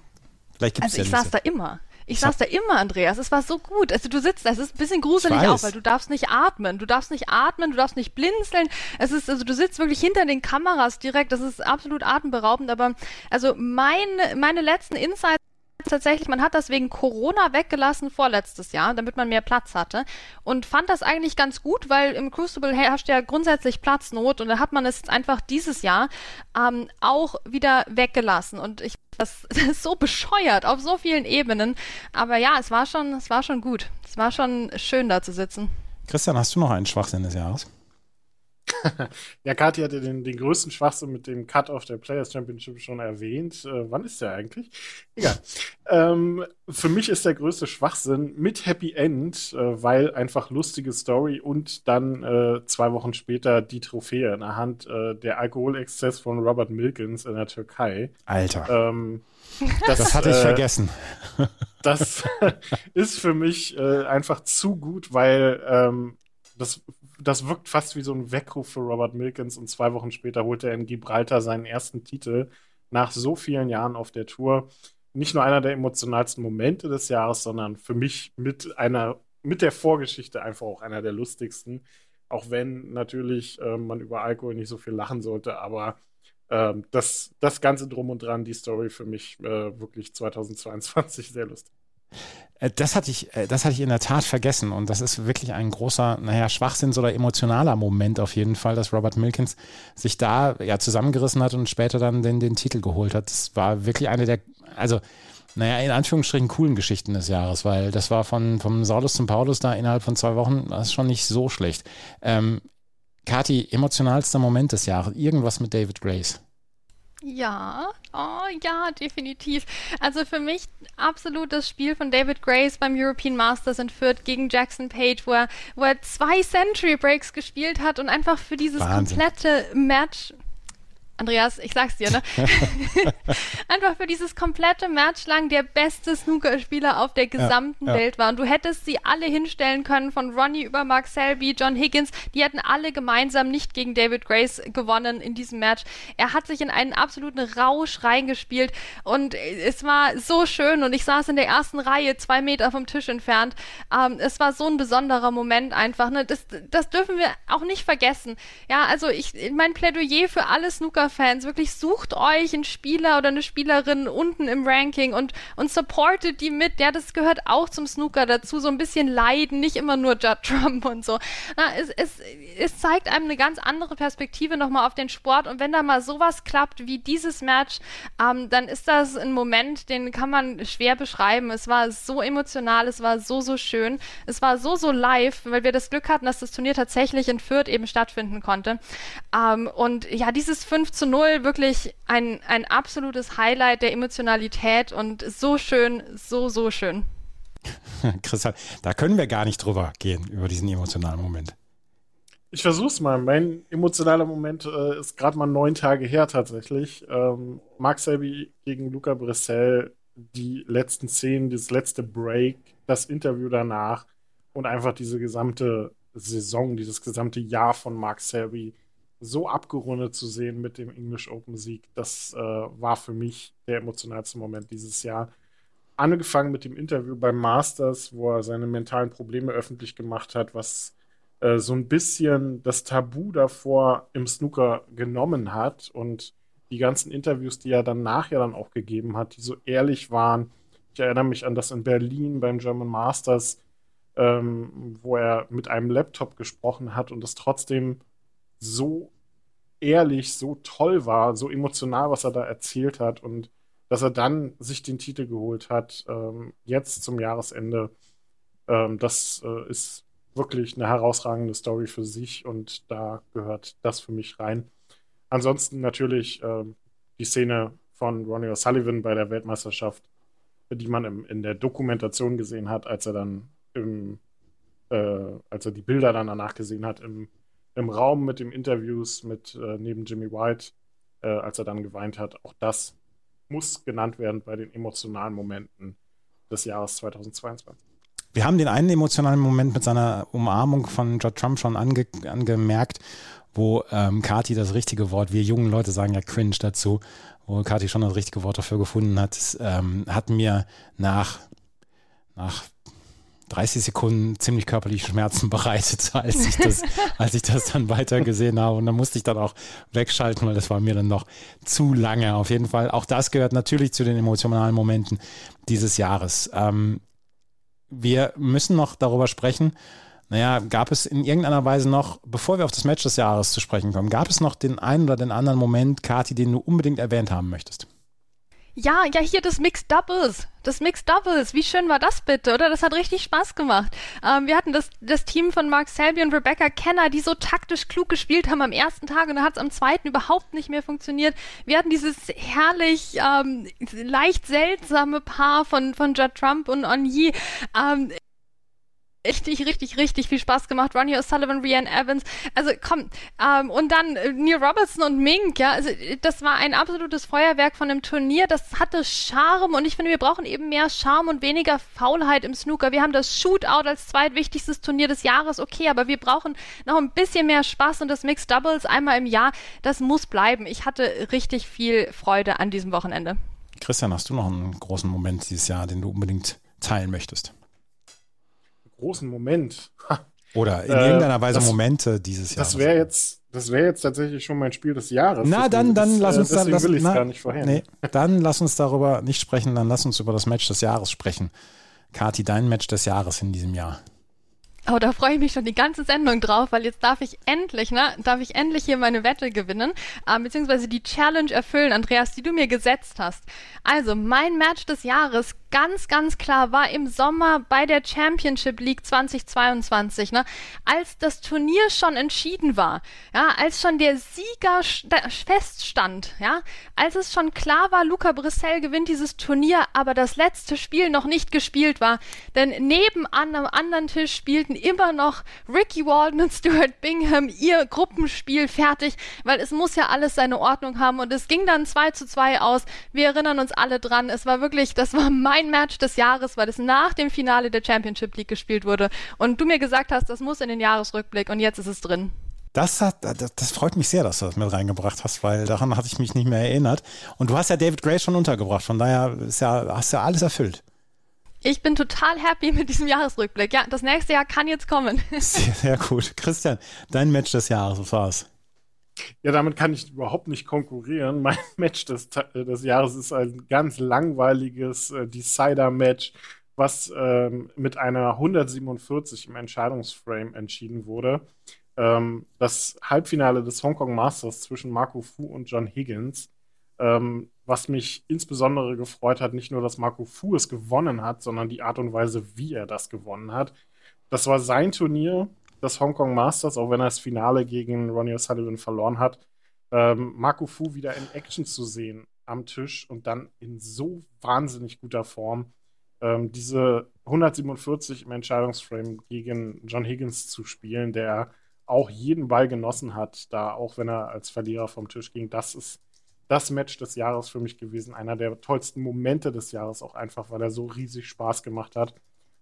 vielleicht gibt es also ja ich saß da immer. Ich saß da immer, Andreas. Es war so gut. Also du sitzt, es ist ein bisschen gruselig auch, weil du darfst nicht atmen. Du darfst nicht atmen, du darfst nicht blinzeln. Es ist, also du sitzt wirklich hinter den Kameras direkt. Das ist absolut atemberaubend. Aber also mein, meine letzten Insights tatsächlich, man hat das wegen Corona weggelassen vorletztes Jahr, damit man mehr Platz hatte und fand das eigentlich ganz gut, weil im Crucible herrscht ja grundsätzlich Platznot und da hat man es jetzt einfach dieses Jahr ähm, auch wieder weggelassen und ich das, [LAUGHS] das ist so bescheuert auf so vielen Ebenen, aber ja, es war schon, es war schon gut, es war schon schön da zu sitzen. Christian, hast du noch einen Schwachsinn des Jahres? [LAUGHS] ja, Kati hatte den, den größten Schwachsinn mit dem Cut-Off der Players Championship schon erwähnt. Äh, wann ist der eigentlich? Egal. ähm, für mich ist der größte Schwachsinn mit Happy End, äh, weil einfach lustige Story und dann äh, zwei Wochen später die Trophäe in der Hand äh, der Alkoholexzess von Robert Milkins in der Türkei. Alter. Ähm, das, das, hatte ich äh, vergessen. [LAUGHS] das [LAUGHS] ist für mich äh, einfach zu gut, weil ähm, das das wirkt fast wie so ein Weckruf für Robert Milkins und zwei Wochen später holt er in Gibraltar seinen ersten Titel nach so vielen Jahren auf der Tour. Nicht nur einer der emotionalsten Momente des Jahres, sondern für mich mit einer, mit der Vorgeschichte einfach auch einer der lustigsten. Auch wenn natürlich äh, man über Alkohol nicht so viel lachen sollte, aber äh, das, das Ganze drum und dran, die Story für mich äh, wirklich 2022 sehr lustig. Äh, das hatte ich, äh, das hatte ich in der Tat vergessen und das ist wirklich ein großer, naja, Schwachsinns- oder emotionaler Moment auf jeden Fall, dass Robert Milkins sich da ja zusammengerissen hat und später dann den, den Titel geholt hat. Das war wirklich eine der, also, naja, in Anführungsstrichen coolen Geschichten des Jahres, weil das war von, vom Saulus zum Paulus da innerhalb von zwei Wochen, das ist schon nicht so schlecht. Ähm, Kati, emotionalster Moment des Jahres, irgendwas mit David Grace. Ja, oh ja, definitiv. Also für mich absolut das Spiel von David Grace beim European Masters in Fürth gegen Jackson Page, wo er, wo er zwei Century Breaks gespielt hat und einfach für dieses Wahnsinn. komplette Match Andreas, ich sag's dir, ne? [LAUGHS] [LAUGHS] Einfach für dieses komplette Match lang der beste Snookerspieler auf der gesamten ja, ja. Welt war. Und du hättest sie alle hinstellen können, von Ronnie über Mark Selby, John Higgins. Die hätten alle gemeinsam nicht gegen David Grace gewonnen in diesem Match. Er hat sich in einen absoluten Rausch reingespielt und es war so schön und ich saß in der ersten Reihe, zwei Meter vom Tisch entfernt. Ähm, es war so ein besonderer Moment einfach. Ne? Das, das dürfen wir auch nicht vergessen. Ja, also ich, mein Plädoyer für alle Snooker Snooker-Fans, wirklich sucht euch einen Spieler oder eine Spielerin unten im Ranking und, und supportet die mit. Ja, das gehört auch zum Snooker dazu, so ein bisschen leiden, nicht immer nur Judd Trump und so. Na, es, es, es zeigt einem eine ganz andere Perspektive nochmal auf den Sport und wenn da mal sowas klappt wie dieses Match, ähm, dann ist das ein Moment, den kann man schwer beschreiben. Es war so emotional, es war so, so schön, es war so, so live, weil wir das Glück hatten, dass das Turnier tatsächlich in Fürth eben stattfinden konnte. Ähm, und ja, dieses 5 zu 0, wirklich ein, ein absolutes Highlight der Emotionalität und so schön, so, so schön. [LAUGHS] Christian, da können wir gar nicht drüber gehen, über diesen emotionalen Moment. Ich versuch's mal. Mein emotionaler Moment äh, ist gerade mal neun Tage her tatsächlich. Ähm, Mark Selby gegen Luca Bressel, die letzten Szenen, das letzte Break, das Interview danach und einfach diese gesamte Saison, dieses gesamte Jahr von Mark Selby so abgerundet zu sehen mit dem English Open Sieg, das äh, war für mich der emotionalste Moment dieses Jahr. Angefangen mit dem Interview beim Masters, wo er seine mentalen Probleme öffentlich gemacht hat, was äh, so ein bisschen das Tabu davor im Snooker genommen hat und die ganzen Interviews, die er dann nachher dann auch gegeben hat, die so ehrlich waren. Ich erinnere mich an das in Berlin beim German Masters, ähm, wo er mit einem Laptop gesprochen hat und es trotzdem so ehrlich, so toll war, so emotional, was er da erzählt hat und dass er dann sich den Titel geholt hat, ähm, jetzt zum Jahresende. Ähm, das äh, ist wirklich eine herausragende Story für sich und da gehört das für mich rein. Ansonsten natürlich ähm, die Szene von Ronnie O'Sullivan bei der Weltmeisterschaft, die man im, in der Dokumentation gesehen hat, als er dann im, äh, als er die Bilder dann danach gesehen hat im im Raum mit den Interviews mit äh, neben Jimmy White, äh, als er dann geweint hat. Auch das muss genannt werden bei den emotionalen Momenten des Jahres 2022. Wir haben den einen emotionalen Moment mit seiner Umarmung von Judd Trump schon ange angemerkt, wo ähm, Kati das richtige Wort, wir jungen Leute sagen ja cringe dazu, wo Kati schon das richtige Wort dafür gefunden hat, ähm, hat mir nach, nach 30 Sekunden ziemlich körperliche Schmerzen [LAUGHS] bereitet, als ich das, als ich das dann weitergesehen habe. Und dann musste ich dann auch wegschalten, weil das war mir dann noch zu lange. Auf jeden Fall, auch das gehört natürlich zu den emotionalen Momenten dieses Jahres. Ähm, wir müssen noch darüber sprechen. Naja, gab es in irgendeiner Weise noch, bevor wir auf das Match des Jahres zu sprechen kommen, gab es noch den einen oder den anderen Moment, Kati, den du unbedingt erwähnt haben möchtest? Ja, ja, hier das Mixed Doubles. Das Mixed Doubles. Wie schön war das bitte, oder? Das hat richtig Spaß gemacht. Ähm, wir hatten das, das Team von Mark Selby und Rebecca Kenner, die so taktisch klug gespielt haben am ersten Tag und dann hat es am zweiten überhaupt nicht mehr funktioniert. Wir hatten dieses herrlich, ähm, leicht seltsame Paar von, von Judd Trump und Onyi. Ähm, richtig, richtig, richtig viel Spaß gemacht. Ronnie O'Sullivan, Rianne Evans. Also komm, ähm, und dann äh, Neil Robertson und Mink, ja, also das war ein absolutes Feuerwerk von einem Turnier. Das hatte Charme und ich finde, wir brauchen eben mehr Charme und weniger Faulheit im Snooker. Wir haben das Shootout als zweitwichtigstes Turnier des Jahres, okay, aber wir brauchen noch ein bisschen mehr Spaß und das Mixed Doubles einmal im Jahr, das muss bleiben. Ich hatte richtig viel Freude an diesem Wochenende. Christian, hast du noch einen großen Moment dieses Jahr, den du unbedingt teilen möchtest? Großen Moment. Oder in irgendeiner äh, Weise das, Momente dieses Jahres. Das wäre jetzt, das wäre jetzt tatsächlich schon mein Spiel des Jahres. Na, dann, dann ist, lass uns dann, lass, will na, gar nicht vorher. Nee, dann lass uns darüber nicht sprechen, dann lass uns über das Match des Jahres sprechen. Kati, dein Match des Jahres in diesem Jahr. Oh, da freue ich mich schon die ganze Sendung drauf, weil jetzt darf ich endlich, ne, darf ich endlich hier meine Wette gewinnen, äh, beziehungsweise die Challenge erfüllen, Andreas, die du mir gesetzt hast. Also, mein Match des Jahres ganz, ganz klar war im Sommer bei der Championship League 2022, ne, als das Turnier schon entschieden war, ja, als schon der Sieger feststand, ja, als es schon klar war, Luca Brissell gewinnt dieses Turnier, aber das letzte Spiel noch nicht gespielt war, denn nebenan am anderen Tisch spielten immer noch Ricky Walden und Stuart Bingham ihr Gruppenspiel fertig, weil es muss ja alles seine Ordnung haben. Und es ging dann 2 zu 2 aus. Wir erinnern uns alle dran, es war wirklich, das war mein mein Match des Jahres, weil es nach dem Finale der Championship League gespielt wurde und du mir gesagt hast, das muss in den Jahresrückblick und jetzt ist es drin. Das, hat, das, das, freut mich sehr, dass du das mit reingebracht hast, weil daran hatte ich mich nicht mehr erinnert. Und du hast ja David Gray schon untergebracht, von daher ist ja, hast du ja alles erfüllt. Ich bin total happy mit diesem Jahresrückblick. Ja, das nächste Jahr kann jetzt kommen. Sehr, sehr gut. Christian, dein Match des Jahres, was war's? Ja, damit kann ich überhaupt nicht konkurrieren. [LAUGHS] Mein Match des, des Jahres ist ein ganz langweiliges äh, Decider-Match, was ähm, mit einer 147 im Entscheidungsframe entschieden wurde. Ähm, das Halbfinale des Hongkong Masters zwischen Marco Fu und John Higgins. Ähm, was mich insbesondere gefreut hat, nicht nur, dass Marco Fu es gewonnen hat, sondern die Art und Weise, wie er das gewonnen hat. Das war sein Turnier, das Hongkong Masters, auch wenn er das Finale gegen Ronnie O'Sullivan verloren hat. Ähm, Marco Fu wieder in Action zu sehen am Tisch und dann in so wahnsinnig guter Form ähm, diese 147 im Entscheidungsframe gegen John Higgins zu spielen, der auch jeden Ball genossen hat, da auch wenn er als Verlierer vom Tisch ging, das ist das Match des Jahres für mich gewesen. Einer der tollsten Momente des Jahres, auch einfach, weil er so riesig Spaß gemacht hat.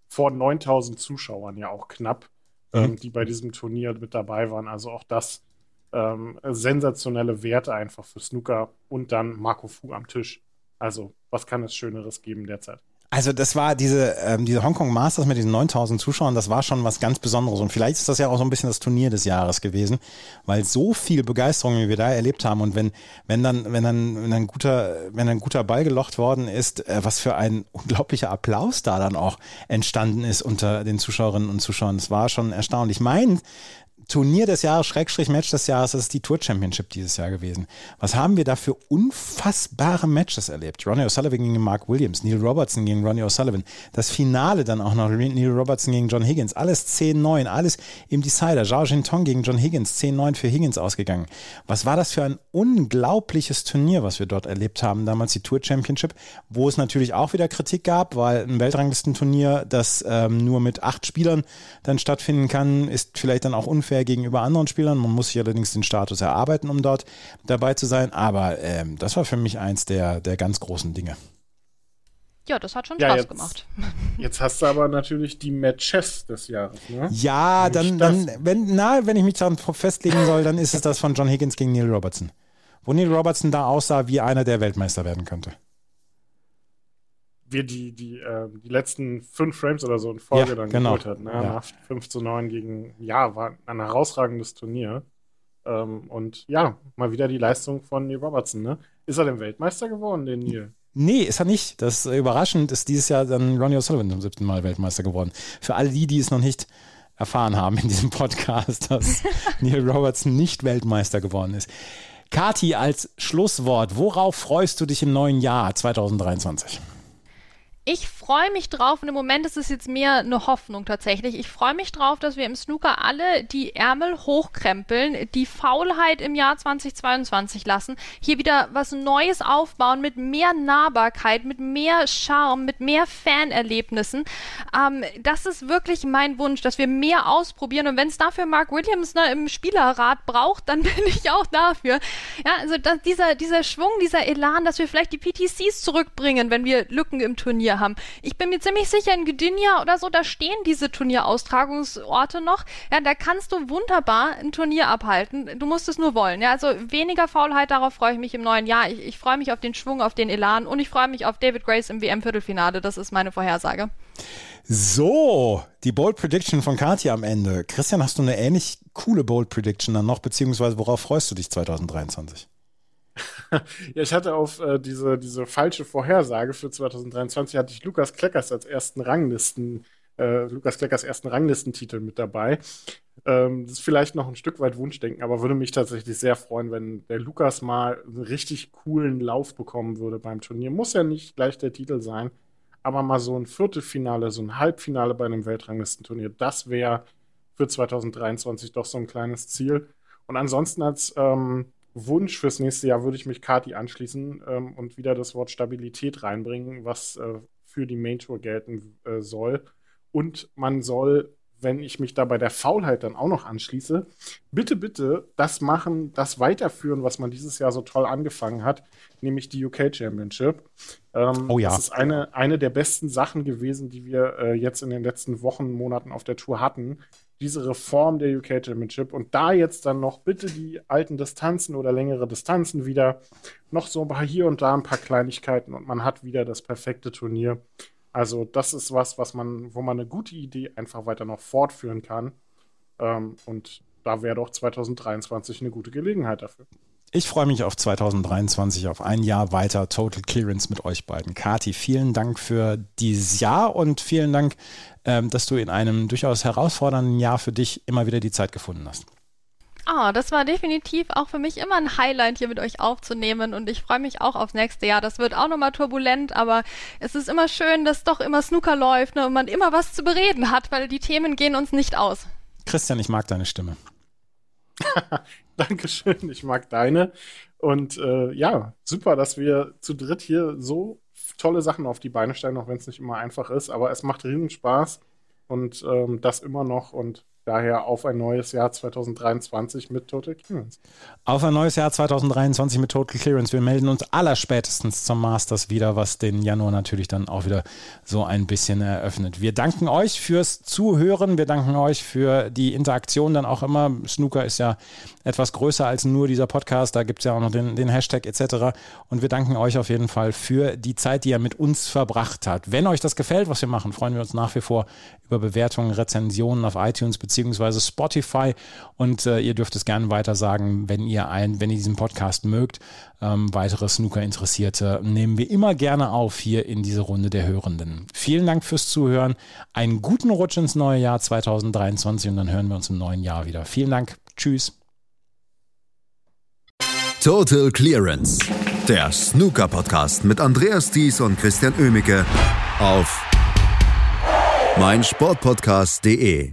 Vor 9000 Zuschauern ja auch knapp, ähm, die bei diesem Turnier mit dabei waren. Also auch das ähm, sensationelle Werte einfach für Snooker und dann Marco Fu am Tisch. Also, was kann es Schöneres geben derzeit? Also das war diese, ähm, diese Hongkong Masters mit diesen 9000 Zuschauern, das war schon was ganz Besonderes. Und vielleicht ist das ja auch so ein bisschen das Turnier des Jahres gewesen, weil so viel Begeisterung, wie wir da erlebt haben. Und wenn, wenn dann, wenn dann, wenn ein guter, wenn ein guter Ball gelocht worden ist, äh, was für ein unglaublicher Applaus da dann auch entstanden ist unter den Zuschauerinnen und Zuschauern. Das war schon erstaunlich. Mein Turnier des Jahres, Schrägstrich Match des Jahres, das ist die Tour Championship dieses Jahr gewesen. Was haben wir da für unfassbare Matches erlebt? Ronnie O'Sullivan gegen Mark Williams, Neil Robertson gegen Ronnie O'Sullivan, das Finale dann auch noch Neil Robertson gegen John Higgins, alles 10-9, alles im Decider. Zhao Jintong gegen John Higgins, 10-9 für Higgins ausgegangen. Was war das für ein unglaubliches Turnier, was wir dort erlebt haben, damals die Tour Championship, wo es natürlich auch wieder Kritik gab, weil ein Weltranglistenturnier, das ähm, nur mit acht Spielern dann stattfinden kann, ist vielleicht dann auch unfair unfair gegenüber anderen Spielern. Man muss sich allerdings den Status erarbeiten, um dort dabei zu sein. Aber ähm, das war für mich eins der, der ganz großen Dinge. Ja, das hat schon ja, Spaß jetzt, gemacht. [LAUGHS] Jetzt hast du aber natürlich die Matches des Jahres, ne? Ja, dann, dann, wenn, na, wenn ich mich daran festlegen soll, dann ist es das von John Higgins gegen Neil Robertson. Wo Neil Robertson da aussah, wie einer, der Weltmeister werden könnte wir die, die, äh, die letzten fünf Frames oder so in Folge ja, dann genau. geholt hat. Ne? Ja. Nach 5 zu 9 gegen, ja, war ein herausragendes Turnier. Ähm, und ja, mal wieder die Leistung von Neil Robertson. Ne? Ist er denn Weltmeister geworden, den Neil? Nee, ist er nicht. Das ist überraschend ist dieses Jahr dann Ronnie O'Sullivan zum siebten Mal Weltmeister geworden. Für alle die, die es noch nicht erfahren haben in diesem Podcast, dass [LAUGHS] Neil Robertson nicht Weltmeister geworden ist. Kati, als Schlusswort, worauf freust du dich im neuen Jahr 2023? Ich freue mich drauf und im Moment ist es jetzt mehr eine Hoffnung tatsächlich. Ich freue mich drauf, dass wir im Snooker alle die Ärmel hochkrempeln, die Faulheit im Jahr 2022 lassen, hier wieder was Neues aufbauen mit mehr Nahbarkeit, mit mehr Charme, mit mehr Fanerlebnissen. Ähm, das ist wirklich mein Wunsch, dass wir mehr ausprobieren und wenn es dafür Mark Williams ne, im Spielerrat braucht, dann [LAUGHS] bin ich auch dafür. Ja, also dieser, dieser Schwung, dieser Elan, dass wir vielleicht die PTCs zurückbringen, wenn wir Lücken im Turnier haben. Ich bin mir ziemlich sicher, in Gdynia oder so, da stehen diese Turnieraustragungsorte noch. Ja, da kannst du wunderbar ein Turnier abhalten. Du musst es nur wollen. Ja, also weniger Faulheit, darauf freue ich mich im neuen Jahr. Ich, ich freue mich auf den Schwung, auf den Elan und ich freue mich auf David Grace im WM-Viertelfinale. Das ist meine Vorhersage. So, die Bold Prediction von Katja am Ende. Christian, hast du eine ähnlich coole Bold Prediction dann noch, beziehungsweise worauf freust du dich 2023? [LAUGHS] ja, ich hatte auf äh, diese, diese falsche Vorhersage für 2023 hatte ich Lukas Kleckers als ersten Ranglisten, äh, Lukas Kleckers ersten Ranglistentitel mit dabei. Ähm, das ist vielleicht noch ein Stück weit Wunschdenken, aber würde mich tatsächlich sehr freuen, wenn der Lukas mal einen richtig coolen Lauf bekommen würde beim Turnier. Muss ja nicht gleich der Titel sein, aber mal so ein Viertelfinale, so ein Halbfinale bei einem Weltranglistenturnier, das wäre für 2023 doch so ein kleines Ziel. Und ansonsten als ähm, Wunsch fürs nächste Jahr würde ich mich Kati anschließen ähm, und wieder das Wort Stabilität reinbringen, was äh, für die Main Tour gelten äh, soll. Und man soll, wenn ich mich da bei der Faulheit dann auch noch anschließe, bitte, bitte das machen, das weiterführen, was man dieses Jahr so toll angefangen hat, nämlich die UK Championship. Ähm, oh ja. Das ist eine, eine der besten Sachen gewesen, die wir äh, jetzt in den letzten Wochen, Monaten auf der Tour hatten diese Reform der UK Championship und da jetzt dann noch bitte die alten Distanzen oder längere Distanzen wieder, noch so ein paar hier und da ein paar Kleinigkeiten und man hat wieder das perfekte Turnier. Also das ist was, was man, wo man eine gute Idee einfach weiter noch fortführen kann. Ähm, und da wäre doch 2023 eine gute Gelegenheit dafür. Ich freue mich auf 2023, auf ein Jahr weiter Total Clearance mit euch beiden. Kati, vielen Dank für dieses Jahr und vielen Dank, ähm, dass du in einem durchaus herausfordernden Jahr für dich immer wieder die Zeit gefunden hast. Ah, das war definitiv auch für mich immer ein Highlight, hier mit euch aufzunehmen und ich freue mich auch aufs nächste Jahr. Das wird auch nochmal turbulent, aber es ist immer schön, dass doch immer Snooker läuft ne, und man immer was zu bereden hat, weil die Themen gehen uns nicht aus. Christian, ich mag deine Stimme. [LAUGHS] Dankeschön, ich mag deine. Und äh, ja, super, dass wir zu dritt hier so tolle Sachen auf die Beine stellen, auch wenn es nicht immer einfach ist. Aber es macht riesen Spaß und ähm, das immer noch. Und Daher auf ein neues Jahr 2023 mit Total Clearance. Auf ein neues Jahr 2023 mit Total Clearance. Wir melden uns allerspätestens zum Masters wieder, was den Januar natürlich dann auch wieder so ein bisschen eröffnet. Wir danken euch fürs Zuhören. Wir danken euch für die Interaktion dann auch immer. Snooker ist ja etwas größer als nur dieser Podcast. Da gibt es ja auch noch den, den Hashtag etc. Und wir danken euch auf jeden Fall für die Zeit, die ihr mit uns verbracht habt. Wenn euch das gefällt, was wir machen, freuen wir uns nach wie vor über Bewertungen, Rezensionen auf iTunes bzw beziehungsweise Spotify. Und äh, ihr dürft es gerne weiter sagen, wenn ihr ein, wenn ihr diesen Podcast mögt. Ähm, weitere Snooker-Interessierte nehmen wir immer gerne auf hier in diese Runde der Hörenden. Vielen Dank fürs Zuhören. Einen guten Rutsch ins neue Jahr 2023 und dann hören wir uns im neuen Jahr wieder. Vielen Dank. Tschüss. Total Clearance. Der Snooker-Podcast mit Andreas Thies und Christian Ömicke auf meinsportpodcast.de.